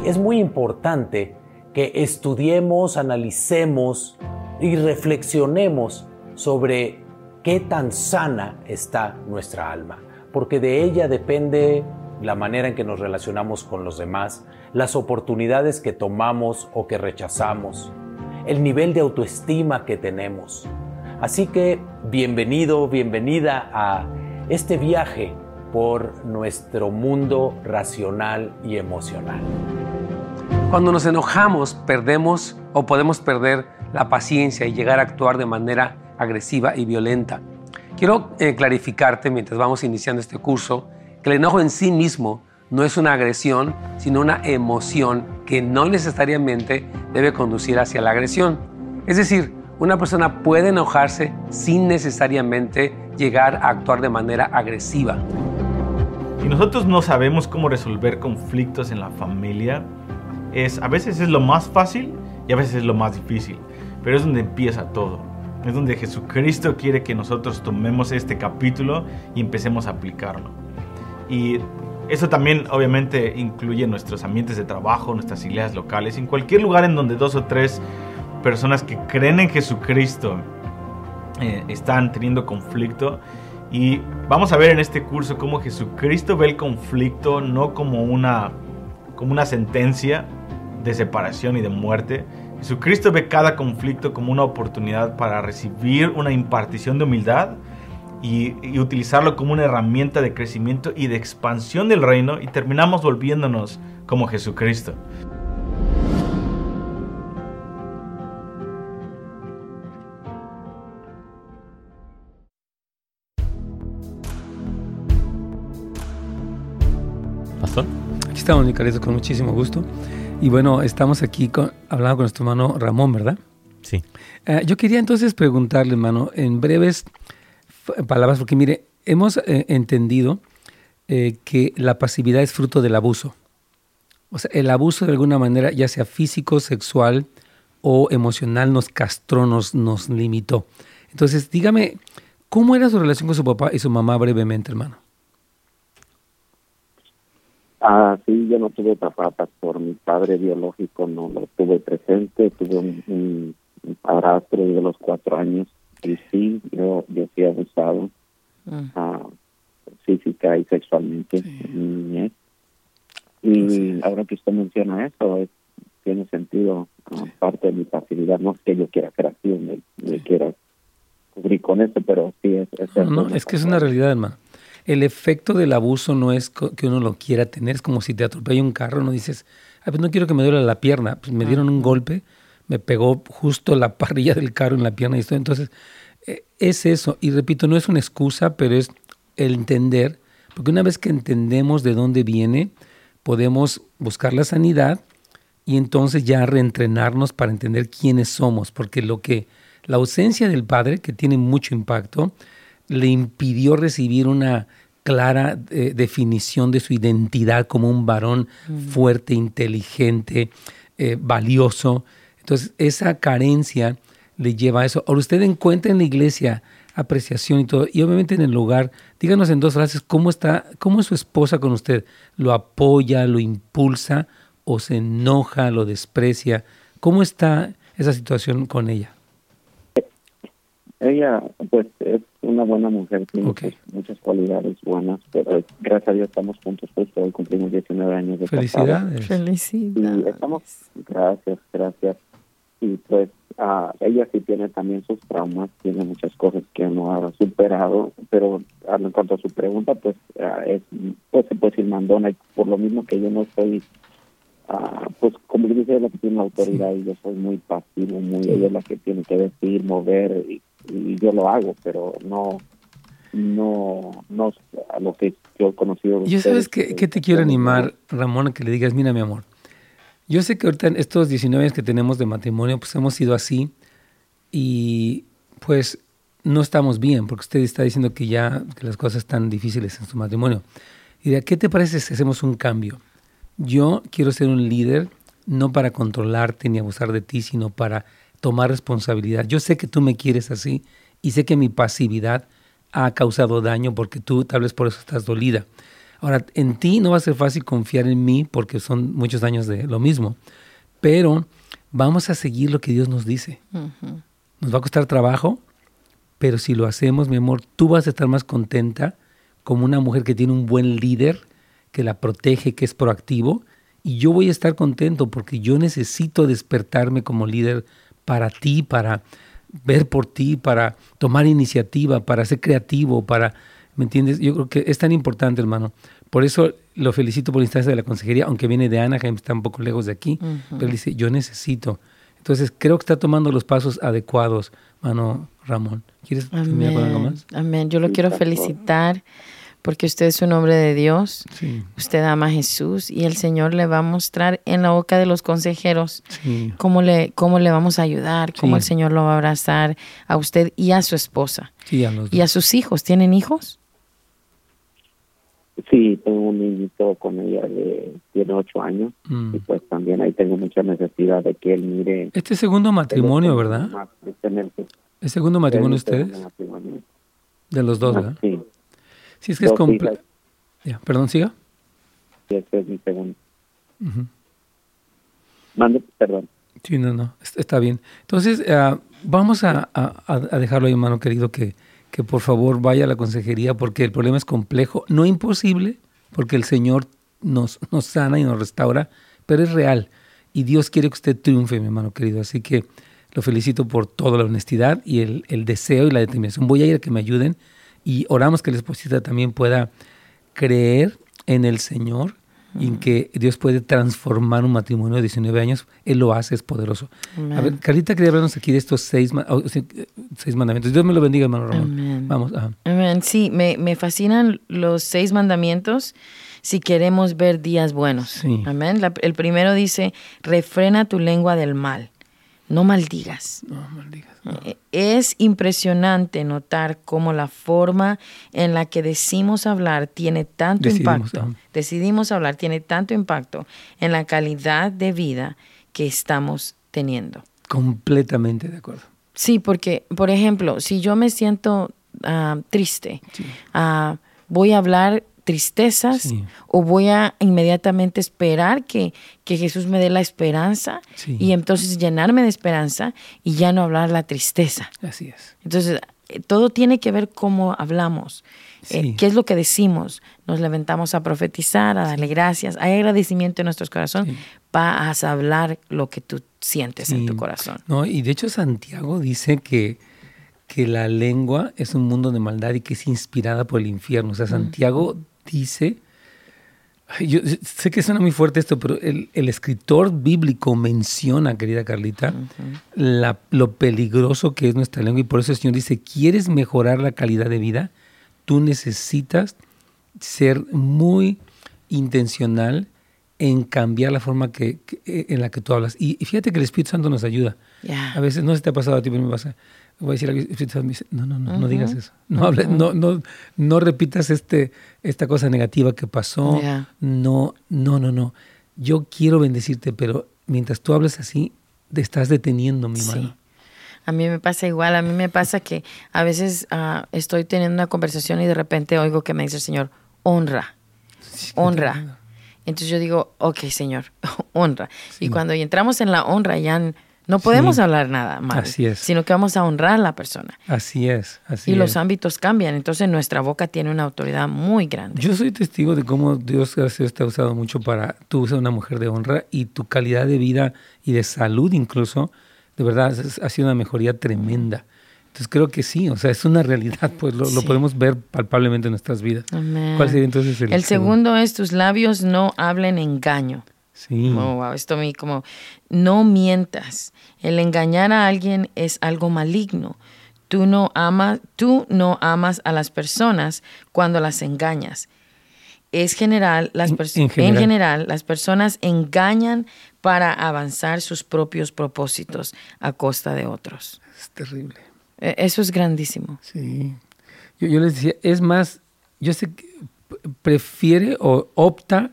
Es muy importante que estudiemos, analicemos y reflexionemos sobre qué tan sana está nuestra alma, porque de ella depende la manera en que nos relacionamos con los demás, las oportunidades que tomamos o que rechazamos, el nivel de autoestima que tenemos. Así que bienvenido, bienvenida a este viaje por nuestro mundo racional y emocional. Cuando nos enojamos, perdemos o podemos perder la paciencia y llegar a actuar de manera agresiva y violenta. Quiero eh, clarificarte mientras vamos iniciando este curso que el enojo en sí mismo no es una agresión, sino una emoción que no necesariamente debe conducir hacia la agresión. Es decir, una persona puede enojarse sin necesariamente llegar a actuar de manera agresiva. Y nosotros no sabemos cómo resolver conflictos en la familia. Es, a veces es lo más fácil y a veces es lo más difícil pero es donde empieza todo. es donde Jesucristo quiere que nosotros tomemos este capítulo y empecemos a aplicarlo. Y eso también obviamente incluye nuestros ambientes de trabajo, nuestras iglesias locales, en cualquier lugar en donde dos o tres personas que creen en Jesucristo eh, están teniendo conflicto. Y vamos a ver en este curso cómo Jesucristo ve el conflicto no como una, como una sentencia de separación y de muerte. Jesucristo ve cada conflicto como una oportunidad para recibir una impartición de humildad y, utilizarlo como una herramienta de crecimiento y de expansión del reino y terminamos volviéndonos como Jesucristo. ¿Pastor? Aquí estamos, mi con muchísimo gusto. Y bueno, estamos aquí con, hablando con nuestro hermano Ramón, ¿verdad? Sí. Eh, yo quería entonces preguntarle, hermano, en breves palabras, porque mire, hemos eh, entendido eh, que la pasividad es fruto del abuso. O sea, el abuso de alguna manera, ya sea físico, sexual o emocional, nos castró, nos, nos limitó. Entonces, dígame, ¿cómo era su relación con su papá y su mamá brevemente, hermano? Ah, sí, yo no tuve papá, por mi padre biológico no lo tuve presente, tuve un, un, un padrastro de los cuatro años y sí, yo, yo fui abusado. Uh, física y sexualmente Y ahora que usted menciona eso, tiene sentido ah, parte de mi facilidad. No es que yo quiera ser así, me, me quiera cubrir con eso, pero sí es... es no, es que es una realidad, hermano. El efecto del abuso no es que uno lo quiera tener, es como si te atropella un carro, no dices, pues no quiero que me duele la pierna, pues me dieron un golpe, me pegó justo la parrilla del carro en la pierna y esto. Entonces, eh, es eso. Y repito, no es una excusa, pero es el entender, porque una vez que entendemos de dónde viene, podemos buscar la sanidad y entonces ya reentrenarnos para entender quiénes somos, porque lo que la ausencia del padre, que tiene mucho impacto, le impidió recibir una clara eh, definición de su identidad como un varón fuerte, inteligente, eh, valioso. Entonces, esa carencia le lleva a eso. Ahora, usted encuentra en la iglesia apreciación y todo, y obviamente en el lugar, díganos en dos frases, ¿cómo está, cómo es su esposa con usted? ¿Lo apoya, lo impulsa o se enoja, lo desprecia? ¿Cómo está esa situación con ella? Ella, pues, es una buena mujer, tiene muchas, cualidades buenas, pero gracias a Dios estamos juntos, pues hoy cumplimos 19 años de Felicidades. Felicidades. estamos, gracias, gracias. Y pues uh, ella sí tiene también sus traumas, tiene muchas cosas que no ha superado, pero en cuanto a su pregunta, pues uh, es, pues se puede decir mandona, y por lo mismo que yo no soy, uh, pues como dice, ella la que tiene la autoridad y yo soy muy pasivo, muy, ella es la que tiene que decir, mover, y, y yo lo hago, pero no no no a lo que yo he conocido. Yo sabes que, que te quiero animar, Ramón, que le digas, mira mi amor, yo sé que ahorita en estos 19 años que tenemos de matrimonio, pues hemos sido así y pues no estamos bien, porque usted está diciendo que ya que las cosas están difíciles en su matrimonio. Y de qué te parece si hacemos un cambio? Yo quiero ser un líder no para controlarte ni abusar de ti, sino para tomar responsabilidad. Yo sé que tú me quieres así y sé que mi pasividad ha causado daño porque tú tal vez por eso estás dolida. Ahora, en ti no va a ser fácil confiar en mí porque son muchos años de lo mismo, pero vamos a seguir lo que Dios nos dice. Nos va a costar trabajo, pero si lo hacemos, mi amor, tú vas a estar más contenta como una mujer que tiene un buen líder, que la protege, que es proactivo, y yo voy a estar contento porque yo necesito despertarme como líder para ti, para ver por ti, para tomar iniciativa, para ser creativo, para ¿Me entiendes? Yo creo que es tan importante, hermano. Por eso lo felicito por la instancia de la consejería, aunque viene de Anaheim, está un poco lejos de aquí, pero él dice, yo necesito. Entonces, creo que está tomando los pasos adecuados, hermano Ramón. ¿Quieres terminar con algo más? Amén. Yo lo quiero felicitar porque usted es un hombre de Dios. Usted ama a Jesús y el Señor le va a mostrar en la boca de los consejeros cómo, le, cómo le vamos a ayudar, cómo el Señor lo va a abrazar a usted y a su esposa. y a sus hijos. ¿Tienen hijos? Sí, tengo un niñito con ella de tiene ocho años mm. y pues también ahí tengo mucha necesidad de que él mire. Este segundo matrimonio, ¿verdad? ¿El segundo matrimonio de ustedes? De los dos, ¿verdad? Sí. Sí, es que es complejo. Ya, perdón, siga. Sí, este es mi segundo. Mande, perdón. Sí, no, no, está bien. Entonces, uh, vamos a, a, a, dejarlo ahí, hermano querido, que, que por favor vaya a la consejería porque el problema es complejo, no imposible, porque el Señor nos, nos sana y nos restaura, pero es real. Y Dios quiere que usted triunfe, mi hermano querido. Así que lo felicito por toda la honestidad y el, el deseo y la determinación. Voy a ir a que me ayuden y oramos que la esposita también pueda creer en el Señor y en que Dios puede transformar un matrimonio de 19 años. Él lo hace, es poderoso. A ver, Carita quería hablarnos aquí de estos seis, seis mandamientos. Dios me lo bendiga, hermano Ramón. Vamos. Amén. Sí, me, me, fascinan los seis mandamientos si queremos ver días buenos. Amén. el primero dice, refrena tu lengua del mal. No maldigas. No maldigas. Eh, es impresionante notar cómo la forma en la que decimos hablar tiene tanto impacto. Decidimos hablar tiene tanto impacto en la calidad de vida que estamos teniendo. Completamente de acuerdo. Sí, porque, por ejemplo, si yo me siento ah, triste, ah, voy a hablar tristezas o voy a inmediatamente esperar que, que Jesús me dé la esperanza y entonces llenarme de esperanza y ya no hablar la tristeza. Así es. Entonces, eh, todo tiene que ver cómo hablamos, eh, qué es lo que decimos. Nos levantamos a profetizar, a darle gracias, hay agradecimiento en nuestros corazones, vas a hablar lo que tú sientes en tu corazón. No, y de hecho Santiago dice que que la lengua es un mundo de maldad y que es inspirada por el infierno. O sea, Santiago dice, yo sé que suena muy fuerte esto, pero el, escritor bíblico menciona, querida Carlita, lo peligroso que es nuestra lengua y por eso el Señor dice, ¿quieres mejorar la calidad de vida? Tú necesitas ser muy intencional en cambiar la forma que, en la que tú hablas. Y, fíjate que el Espíritu Santo nos ayuda. A veces no se te ha pasado a ti, pero me pasa voy a decir algo, no, no, no, no digas eso. No, hables, no, no, no repitas este, esta cosa negativa que pasó. No, no, no, no. Yo quiero bendecirte, pero mientras tú hables así, te estás deteniendo mi mano. A mí me pasa igual, a mí me pasa que a veces uh, estoy teniendo una conversación y de repente oigo que me dice el Señor, honra, honra. Entonces yo digo, ok, Señor, honra. Y cuando entramos en la honra ya no podemos hablar nada mal, así es. sino que vamos a honrar a la persona. Así es, así Y los ámbitos cambian, entonces nuestra boca tiene una autoridad muy grande. Yo soy testigo de cómo Dios, gracias te ha usado mucho para, tú ser una mujer de honra y tu calidad de vida y de salud incluso, de verdad, ha sido una mejoría tremenda. Entonces creo que sí, o sea, es una realidad, pues lo, podemos ver palpablemente en nuestras vidas. ¿Cuál sería entonces el, el segundo es tus labios no hablen engaño. Sí. Oh, wow, esto a mí como, no mientas. El engañar a alguien es algo maligno. Tú no amas, tú no amas a las personas cuando las engañas. Es general, las en, general. en general, las personas engañan para avanzar sus propios propósitos a costa de otros. Es terrible. E, eso es grandísimo. Sí. Yo, yo les decía, es más, yo sé que prefiere o opta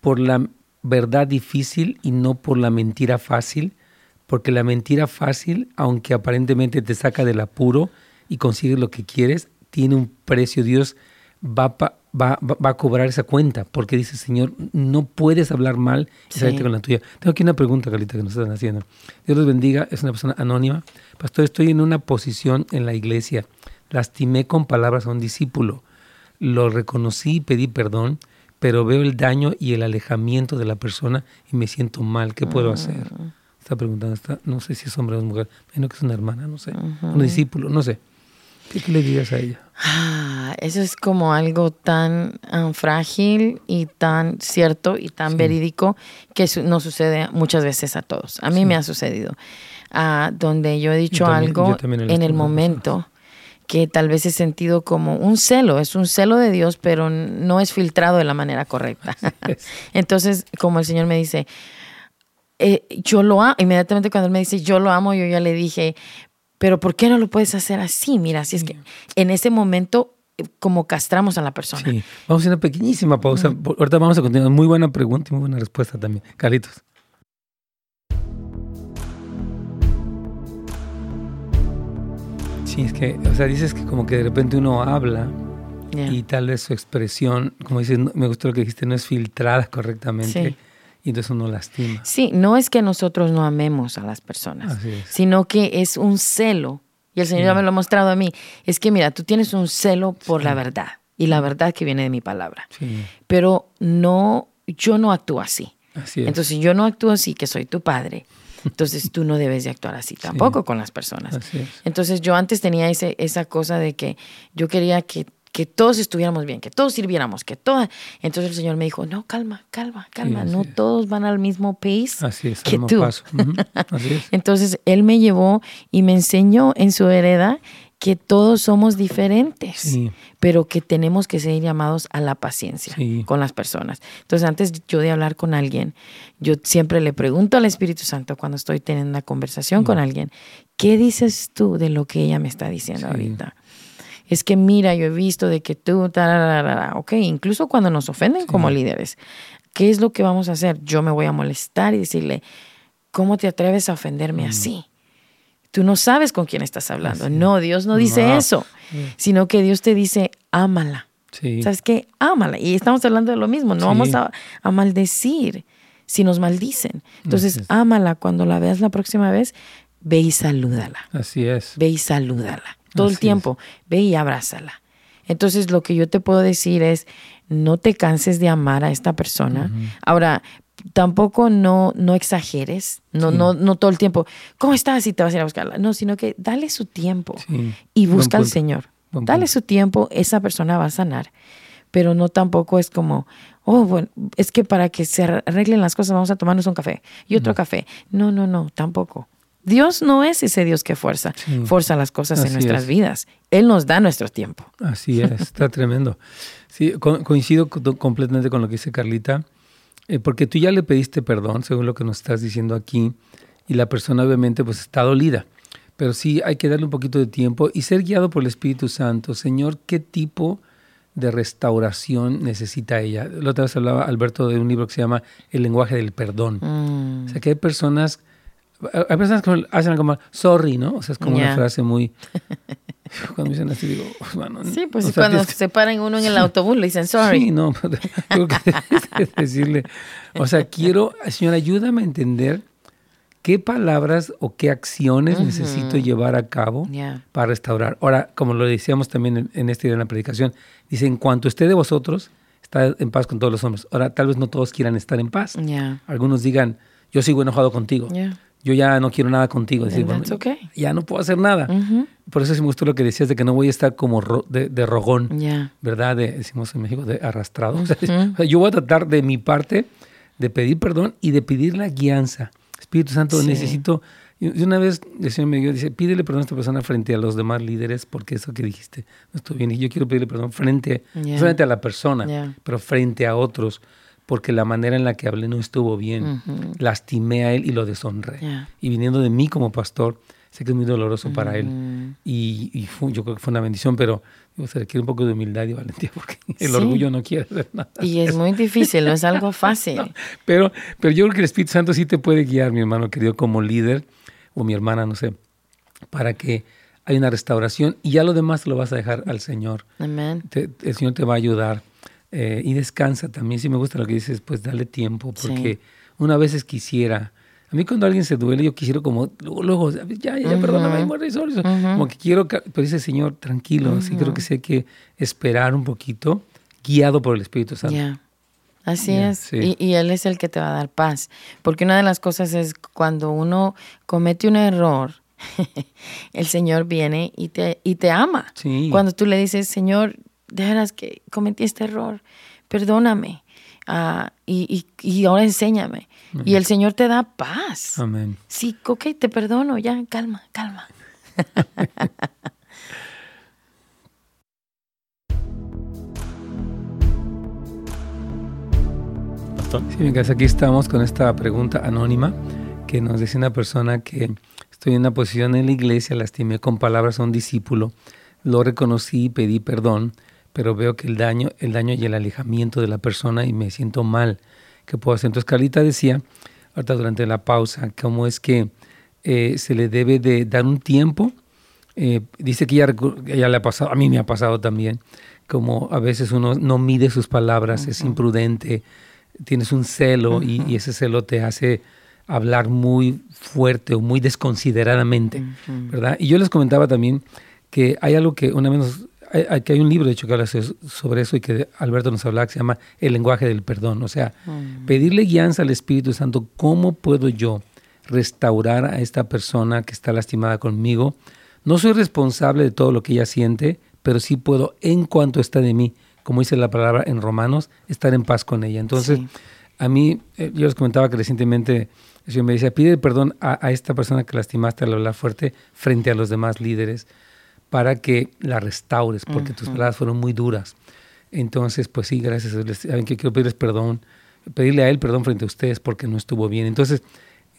por la verdad difícil y no por la mentira fácil, porque la mentira fácil, aunque aparentemente te saca del apuro y consigues lo que quieres, tiene un precio. Dios va, va, va, a cobrar esa cuenta, porque dice, Señor, no puedes hablar mal y salirte con la tuya. Tengo aquí una pregunta, Carlita, que nos están haciendo. Dios los bendiga, es una persona anónima. Pastor, estoy en una posición en la iglesia. Lastimé con palabras a un discípulo. Lo reconocí y pedí perdón pero veo el daño y el alejamiento de la persona y me siento mal. ¿Qué puedo hacer? Mm. Está preguntando, está, no sé si es hombre o mujer, menos que es una hermana, no sé, un discípulo, no sé. ¿Qué, le dirías a ella? Ah, eso es como algo tan ah, frágil y tan cierto y tan verídico que nos sucede muchas veces a todos. A mí me ha sucedido. Ah, donde yo he dicho algo en el momento que tal vez he sentido como un celo, es un celo de Dios, pero no es filtrado de la manera correcta. Entonces, como el Señor me dice, eh, yo lo amo, inmediatamente cuando Él me dice, yo lo amo, yo ya le dije, pero ¿por qué no lo puedes hacer así? Mira, si es que en ese momento como castramos a la persona. Sí, vamos a hacer una pequeñísima pausa. Ahorita vamos a continuar. Muy buena pregunta y muy buena respuesta también. Carlitos. Sí, es que, o sea, dices que como que de repente uno habla y tal vez su expresión, como dices, me gustó lo que dijiste, no es filtrada correctamente. Y entonces uno lastima. Sí, no es que nosotros no amemos a las personas, sino que es un celo. Y el Señor ya me lo ha mostrado a mí. Es que mira, tú tienes un celo por la verdad y la verdad que viene de mi palabra. Pero no, yo no actúo así. así entonces yo no actúo así, que soy tu padre. Entonces tú no debes de actuar así tampoco con las personas. Entonces yo antes tenía ese, esa cosa de que yo quería que que todos estuviéramos bien, que todos sirviéramos, que todas. Entonces el Señor me dijo, no, calma, calma, calma, no todos van al mismo pace así es, que tú. Paso. Así es. Entonces Él me llevó y me enseñó en su hereda que todos somos diferentes, pero que tenemos que ser llamados a la paciencia con las personas. Entonces, antes yo de hablar con alguien, yo siempre le pregunto al Espíritu Santo cuando estoy teniendo una conversación con alguien, ¿qué dices tú de lo que ella me está diciendo ahorita? es que mira, yo he visto de que tú, ok, incluso cuando nos ofenden como líderes, ¿qué es lo que vamos a hacer? Yo me voy a molestar y decirle, ¿cómo te atreves a ofenderme mm. así? Tú no sabes con quién estás hablando. No, Dios no dice eso, sino que Dios te dice, ámala. ¿Sabes qué? Ámala. Y estamos hablando de lo mismo, no vamos a, maldecir si nos maldicen. Entonces, ámala cuando la veas la próxima vez, ve y salúdala. Así es. Ve y salúdala todo el tiempo. Ve y abrázala. Entonces lo que yo te puedo decir es, no te canses de amar a esta persona. Ahora, tampoco no, no exageres, no, no, no todo el tiempo, ¿cómo estás? Y te vas a ir a buscarla. No, sino que dale su tiempo y busca al Señor. dale su tiempo, esa persona va a sanar. Pero no tampoco es como, oh, bueno, es que para que se arreglen las cosas vamos a tomarnos un café y otro café. No, no, no, tampoco. Dios no es ese Dios que fuerza, fuerza las cosas en nuestras vidas. Él nos da nuestro tiempo. Así es, está tremendo. Sí, coincido completamente con lo que dice Carlita, eh, porque tú ya le pediste perdón, según lo que nos estás diciendo aquí, y la persona obviamente pues está dolida. Pero sí hay que darle un poquito de tiempo y ser guiado por el Espíritu Santo. Señor, ¿qué tipo de restauración necesita ella? La otra vez hablaba Alberto de un libro que se llama El lenguaje del perdón. Mm. O sea, que hay personas hay personas que hacen como sorry, ¿no? O sea, es como una frase muy. Cuando dicen así, digo, bueno, Sí, pues cuando se paran uno en el autobús le dicen sorry. Sí, no, tengo que decirle. O sea, quiero, señor, ayúdame a entender qué palabras o qué acciones necesito llevar a cabo para restaurar. Ahora, como lo decíamos también en, en este día en la predicación, dice: en cuanto esté de vosotros, está en paz con todos los hombres. Ahora, tal vez no todos quieran estar en paz. Algunos digan, yo sigo enojado contigo yo ya no quiero nada contigo. Decir, bueno, Ya no puedo hacer nada. Por eso sí me gustó lo que decías de que no voy a estar como de, rogón, ¿verdad? decimos en México, de arrastrado. yo voy a tratar de mi parte de pedir perdón y de pedir la guianza. Espíritu Santo, necesito... Y una vez el Señor me dio, dice, pídele perdón a esta persona frente a los demás líderes porque eso que dijiste no estuvo bien. Y yo quiero pedirle perdón frente, frente a la persona, pero frente a otros porque la manera en la que hablé no estuvo bien. Lastimé a él y lo deshonré. Y viniendo de mí como pastor, sé que es muy doloroso para él. Y, yo creo que fue una bendición, pero se requiere un poco de humildad y valentía porque el orgullo no quiere hacer nada. Y es muy difícil, no es algo fácil. pero, pero yo creo que el Espíritu Santo sí te puede guiar, mi hermano querido, como líder, o mi hermana, no sé, para que haya una restauración y ya lo demás lo vas a dejar al Señor. Amén. el Señor te va a ayudar. Eh, y descansa también. Si me gusta lo que dices, pues dale tiempo, porque una vez quisiera. A mí cuando alguien se duele, yo quisiera como, luego, luego ya, ya, perdóname, como que quiero, pero dice Señor, tranquilo, sí creo que sé que esperar un poquito, guiado por el Espíritu Santo. Así es, y, y, Él es el que te va a dar paz, porque una de las cosas es cuando uno comete un error, el Señor viene y te, y te ama. Cuando tú le dices, Señor, de veras que cometí este error, perdóname ah, y, ahora enséñame. Y el Señor te da paz. Amén. Sí, ok, te perdono, ya, calma, calma. Sí, aquí estamos con esta pregunta anónima que nos dice una persona que estoy en una posición en la iglesia, lastimé con palabras a un discípulo, lo reconocí y pedí perdón, pero veo que el daño, el daño y el alejamiento de la persona y me siento mal. ¿Qué puedo hacer? Entonces Carlita decía, ahorita durante la pausa, cómo es que eh, se le debe de dar un tiempo Eh, dice que ella, le ha pasado, a mí me ha pasado también, como a veces uno no mide sus palabras, es imprudente, tienes un celo y, ese celo te hace hablar muy fuerte o muy desconsideradamente, ¿verdad? Y yo les comentaba también que hay algo que una vez hay, hay un libro de hecho que habla sobre eso y que Alberto nos hablaba que se llama El lenguaje del perdón, o sea, pedirle guianza al Espíritu Santo, ¿cómo puedo yo restaurar a esta persona que está lastimada conmigo? No soy responsable de todo lo que ella siente, pero sí puedo, en cuanto está de mí, como dice la palabra en Romanos, estar en paz con ella. Entonces, a mí, eh, yo les comentaba que recientemente el Señor me decía, pide perdón a, esta persona que lastimaste al hablar fuerte frente a los demás líderes para que la restaures, porque tus palabras fueron muy duras. Entonces, pues sí, gracias. Saben que quiero pedirles perdón, pedirle a Él perdón frente a ustedes porque no estuvo bien. Entonces,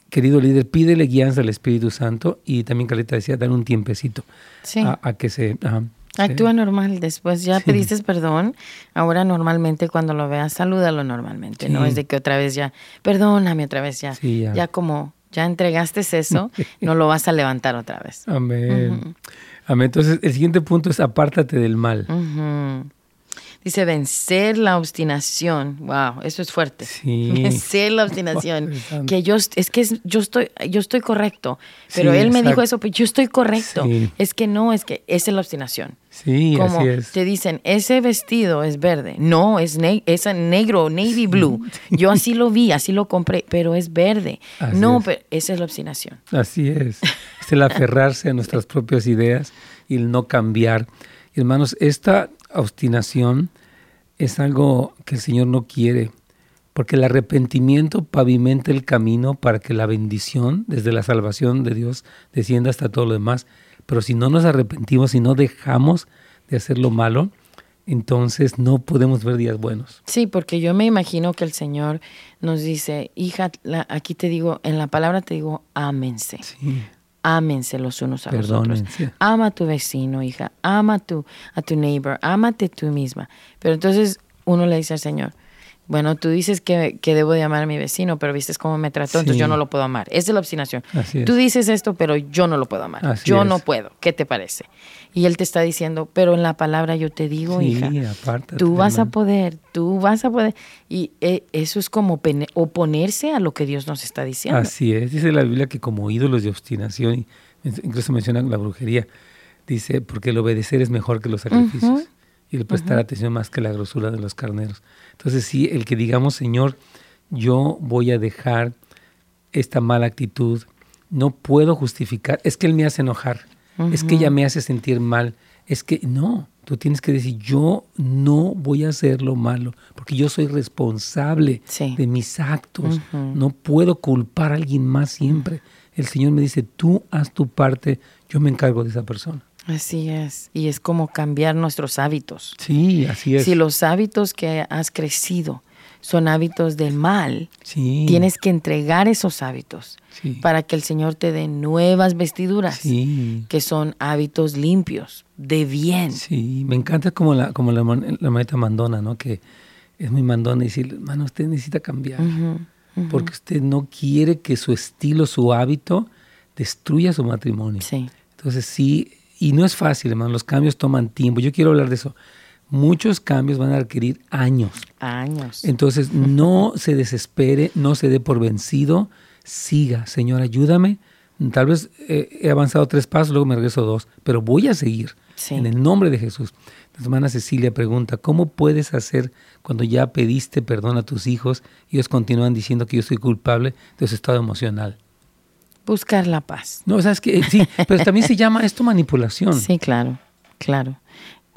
querido líder, pídele guianza al Espíritu Santo y también Carlita decía, dar un tiempecito a, que se... Actúa normal, después ya pediste perdón, ahora normalmente cuando lo veas, salúdalo normalmente, no es de que otra vez ya, perdóname otra vez ya, ya. como ya entregaste eso, no lo vas a levantar otra vez. Amén. Amén. Entonces, el siguiente punto es apártate del mal. Dice vencer la obstinación. Wow, eso es fuerte. Vencer la obstinación. que yo es que yo estoy yo estoy correcto, pero él me dijo eso, pues yo estoy correcto. Es que no, es que es la obstinación. Sí, Como así es. te dicen, ese vestido es verde. No, es, es negro, navy blue. Yo así lo vi, así lo compré, pero es verde. no, pero esa es la obstinación. Así es. Es el aferrarse a nuestras propias ideas y el no cambiar. Hermanos, esta obstinación es algo que el Señor no quiere, porque el arrepentimiento pavimenta el camino para que la bendición desde la salvación de Dios descienda hasta todo lo demás. Pero si no nos arrepentimos, si no dejamos de hacer lo malo, entonces no podemos ver días buenos. Sí, porque yo me imagino que el Señor nos dice, hija, aquí te digo, en la palabra te digo, ámense. Sí ámense los unos a los otros. Ama a tu vecino, hija, ama a tu, a tu neighbor, ámate tú misma. Pero entonces uno le dice al Señor, bueno, tú dices que, debo de amar a mi vecino, pero viste cómo me trató, entonces yo no lo puedo amar. Esa es la obstinación. Tú dices esto, pero yo no lo puedo amar. yo no puedo. ¿Qué te parece? Y él te está diciendo, pero en la palabra yo te digo, hija, tú vas a poder, tú vas a poder. Y eh, eso es como oponerse a lo que Dios nos está diciendo. Así es. Dice la Biblia que como ídolos de obstinación, incluso menciona la brujería, dice, porque el obedecer es mejor que los sacrificios. Y el prestar atención más que la grosura de los carneros. Entonces sí, el que digamos, Señor, yo voy a dejar esta mala actitud, no puedo justificar, es que Él me hace enojar, es que ella me hace sentir mal, es que no, tú tienes que decir, yo no voy a hacer lo malo, porque yo soy responsable de mis actos, no puedo culpar a alguien más siempre. El Señor me dice, tú haz tu parte, yo me encargo de esa persona. Así es, y es como cambiar nuestros hábitos. Sí, así es. Si los hábitos que has crecido son hábitos del mal, tienes que entregar esos hábitos para que el Señor te dé nuevas vestiduras, que son hábitos limpios, de bien. Sí, me encanta como la, como la, la mandona, ¿no? Que es muy mandona y decir, hermano, usted necesita cambiar, porque usted no quiere que su estilo, su hábito, destruya su matrimonio. Sí. Entonces sí, y no es fácil, hermano, los cambios toman tiempo. Yo quiero hablar de eso. Muchos cambios van a requerir años. Años. Entonces, no se desespere, no se dé por vencido, siga, Señor, ayúdame. Tal vez eh, he avanzado tres pasos, luego me regreso dos, pero voy a seguir en el nombre de Jesús. La hermana Cecilia pregunta, ¿cómo puedes hacer cuando ya pediste perdón a tus hijos y ellos continúan diciendo que yo soy culpable de su estado emocional? Buscar la paz. No, sabes que sí, pero también se llama esto manipulación. Sí, claro, claro.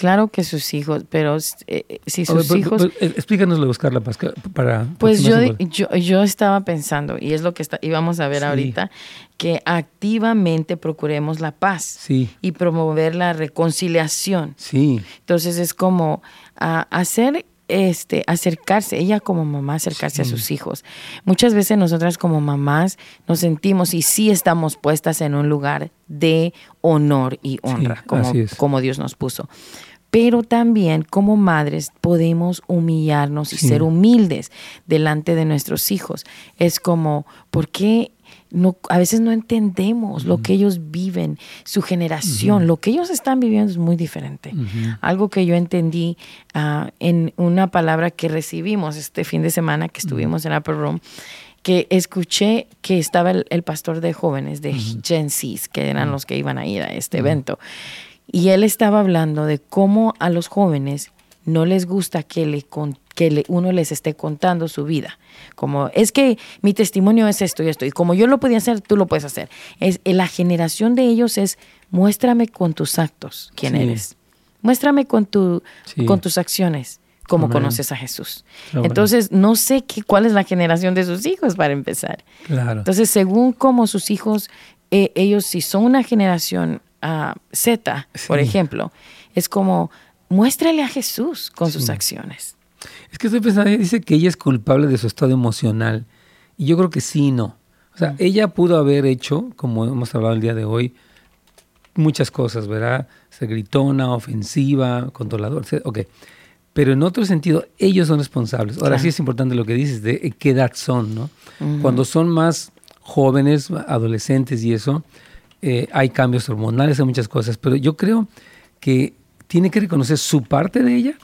Claro que sus hijos, pero eh, eh, si sus hijos... Eh, explícanos lo de buscar la paz para... Pues yo, yo, yo, estaba pensando, y es lo que está, íbamos a ver ahorita, que activamente procuremos la paz sí. y promover la reconciliación. Sí. Entonces es como a, hacer este, acercarse, ella como mamá, acercarse a sus hijos. Muchas veces nosotras como mamás nos sentimos y sí estamos puestas en un lugar de honor y honra, como, como Dios nos puso. Pero también como madres podemos humillarnos y ser humildes delante de nuestros hijos. Es como, ¿por qué no, a veces no entendemos lo que ellos viven, su generación, lo que ellos están viviendo es muy diferente. Algo que yo entendí ah, en una palabra que recibimos este fin de semana que estuvimos en Upper Room, que escuché que estaba el, pastor de jóvenes de Gen que eran los que iban a ir a este evento. Y él estaba hablando de cómo a los jóvenes no les gusta que, le, que uno les esté contando su vida. Como es que mi testimonio es esto y esto, y como yo lo podía hacer, tú lo puedes hacer. Es, la generación de ellos es muéstrame con tus actos quién eres. Muéstrame con, tu, con tus acciones cómo conoces a Jesús. Entonces, no sé qué, cuál es la generación de sus hijos para empezar. Claro. Entonces, según cómo sus hijos, eh, ellos si son una generación uh, Z, por ejemplo, es como muéstrale a Jesús con sus acciones. Es que estoy pensando, dice que ella es culpable de su estado emocional. Y yo creo que sí no. O sea, ella pudo haber hecho, como hemos hablado el día de hoy, muchas cosas, ¿verdad? Se gritona, ofensiva, controlador. Ok. Pero en otro sentido, ellos son responsables. Ahora sí es importante lo que dices de qué edad son, ¿no? Cuando son más jóvenes, adolescentes y eso, eh, hay cambios hormonales, hay muchas cosas. Pero yo creo que tiene que reconocer su parte de ella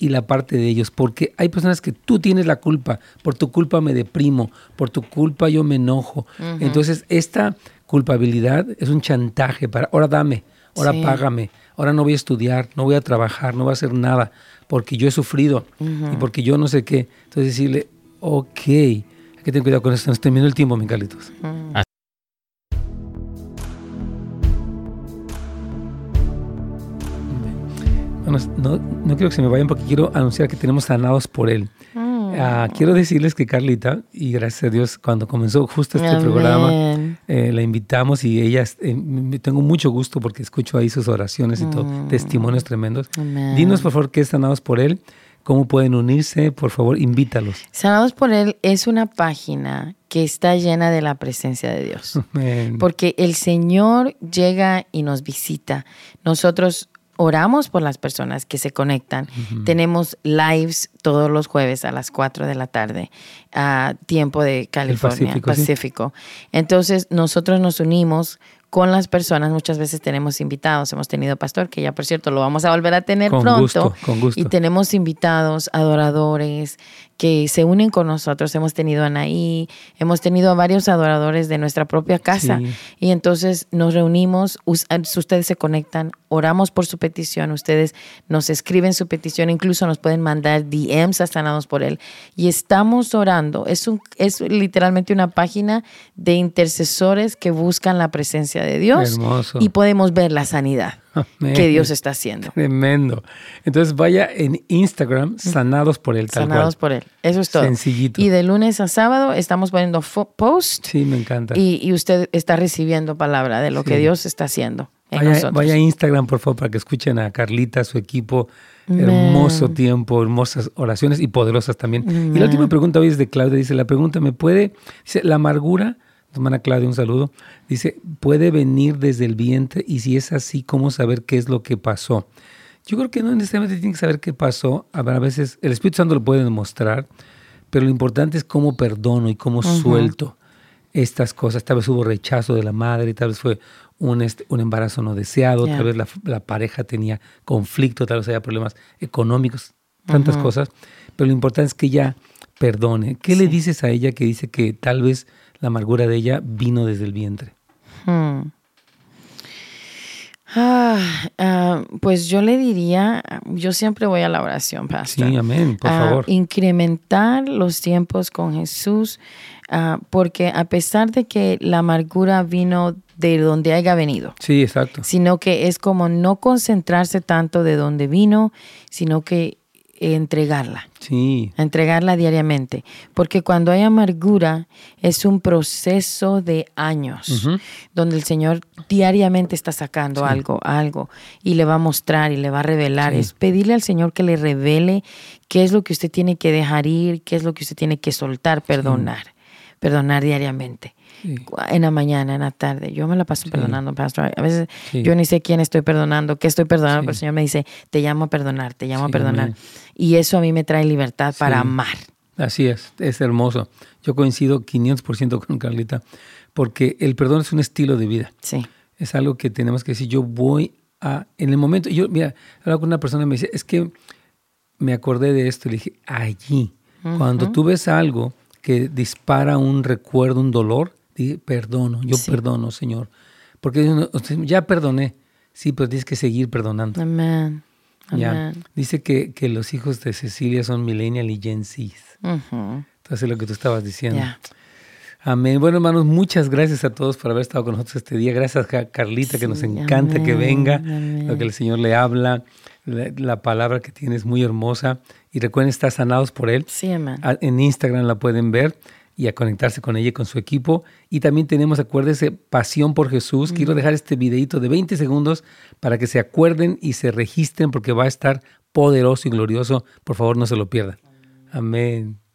y la parte de ellos, porque hay personas que tú tienes la culpa, por tu culpa me deprimo, por tu culpa yo me enojo. Entonces, esta culpabilidad es un chantaje para, ahora dame, ahora págame, ahora no voy a estudiar, no voy a trabajar, no voy a hacer nada, porque yo he sufrido y porque yo no sé qué. Entonces, decirle, ok, hay que tener cuidado con esto, nos terminó el tiempo, mi Carlitos. No, no, quiero que se me vayan porque quiero anunciar que tenemos sanados por Él. Mm. Ah, quiero decirles que Carlita, y gracias a Dios, cuando comenzó justo este programa, eh, la invitamos y ella, eh, tengo mucho gusto porque escucho ahí sus oraciones y todo, mm. testimonios tremendos. Dinos, por favor, qué es Sanados por Él. ¿Cómo pueden unirse? Por favor, invítalos. Sanados por Él es una página que está llena de la presencia de Dios. Porque el Señor llega y nos visita. Nosotros oramos por las personas que se conectan. Tenemos lives todos los jueves a las 4 de la tarde, a tiempo de California, Pacífico. Entonces, nosotros nos unimos con las personas. Muchas veces tenemos invitados. Hemos tenido pastor, que ya por cierto lo vamos a volver a tener pronto. con gusto. Y tenemos invitados, adoradores, que se unen con nosotros. Hemos tenido a Anaí, hemos tenido a varios adoradores de nuestra propia casa. Y entonces nos reunimos, ustedes se conectan, oramos por su petición, ustedes nos escriben su petición, incluso nos pueden mandar DMs a Sanados por Él. Y estamos orando. Es, un, es literalmente una página de intercesores que buscan la presencia de Dios. Y podemos ver la sanidad que Dios está haciendo. Tremendo. Entonces vaya en Instagram, sanados por él. sanados por él. Eso es todo. Sencillito. Y de lunes a sábado estamos poniendo post. Sí, me encanta. Y, usted está recibiendo palabra de lo que Dios está haciendo. vaya, a Instagram, por favor, para que escuchen a Carlita, su equipo. Hermoso tiempo, hermosas oraciones y poderosas también. Y la última pregunta hoy es de Claudia. Dice, la pregunta, ¿me puede? Dice, la amargura hermana Claudia, un saludo. Dice, puede venir desde el vientre y si es así, ¿cómo saber qué es lo que pasó? Yo creo que no necesariamente tiene que saber qué pasó. A veces el Espíritu Santo lo puede demostrar, pero lo importante es cómo perdono y cómo suelto estas cosas. Tal vez hubo rechazo de la madre, tal vez fue un, este, un embarazo no deseado, tal vez la, pareja tenía conflicto, tal vez había problemas económicos, tantas cosas. Pero lo importante es que ella perdone. ¿Qué le dices a ella que dice que tal vez la amargura de ella vino desde el vientre. Hmm. Ah, ah, pues yo le diría, yo siempre voy a la oración, pastor. Sí, amén, por favor. Incrementar los tiempos con Jesús, ah, porque a pesar de que la amargura vino de donde haya venido. Sí, exacto. Sino que es como no concentrarse tanto de donde vino, sino que entregarla. Sí. Entregarla diariamente. Porque cuando hay amargura es un proceso de años donde el Señor diariamente está sacando algo, algo y le va a mostrar y le va a revelar. Es pedirle al Señor que le revele qué es lo que usted tiene que dejar ir, qué es lo que usted tiene que soltar, perdonar. Perdonar diariamente. En la mañana, en la tarde. Yo me la paso perdonando, pastor. A veces yo ni sé quién estoy perdonando, qué estoy perdonando, pero el Señor me dice, te llamo a perdonar, te llamo a perdonar. Y eso a mí me trae libertad para amar. Así es, es hermoso. Yo coincido 500% con Carlita, porque el perdón es un estilo de vida. Sí. Es algo que tenemos que decir, yo voy a, en el momento, yo, mira, hablaba con una persona y me dice, es que me acordé de esto, y le dije, allí, cuando tú ves algo que dispara un recuerdo, un dolor, dije, perdono, yo perdono, Señor. Porque ya perdoné, sí, pero tienes que seguir perdonando. Amén. Ya. Dice que, que, los hijos de Cecilia son millennial y Gen Z. Entonces, lo que tú estabas diciendo. Amén. Bueno, hermanos, muchas gracias a todos por haber estado con nosotros este día. Gracias a Carlita, que nos encanta que venga, lo que el Señor le habla. La, palabra que tiene es muy hermosa. Y recuerden estar sanados por Él. Sí, amén. En Instagram la pueden ver y a conectarse con ella y con su equipo. Y también tenemos, acuérdense, Pasión por Jesús. Quiero dejar este videito de 20 segundos para que se acuerden y se registren porque va a estar poderoso y glorioso. Por favor, no se lo pierdan. Amén.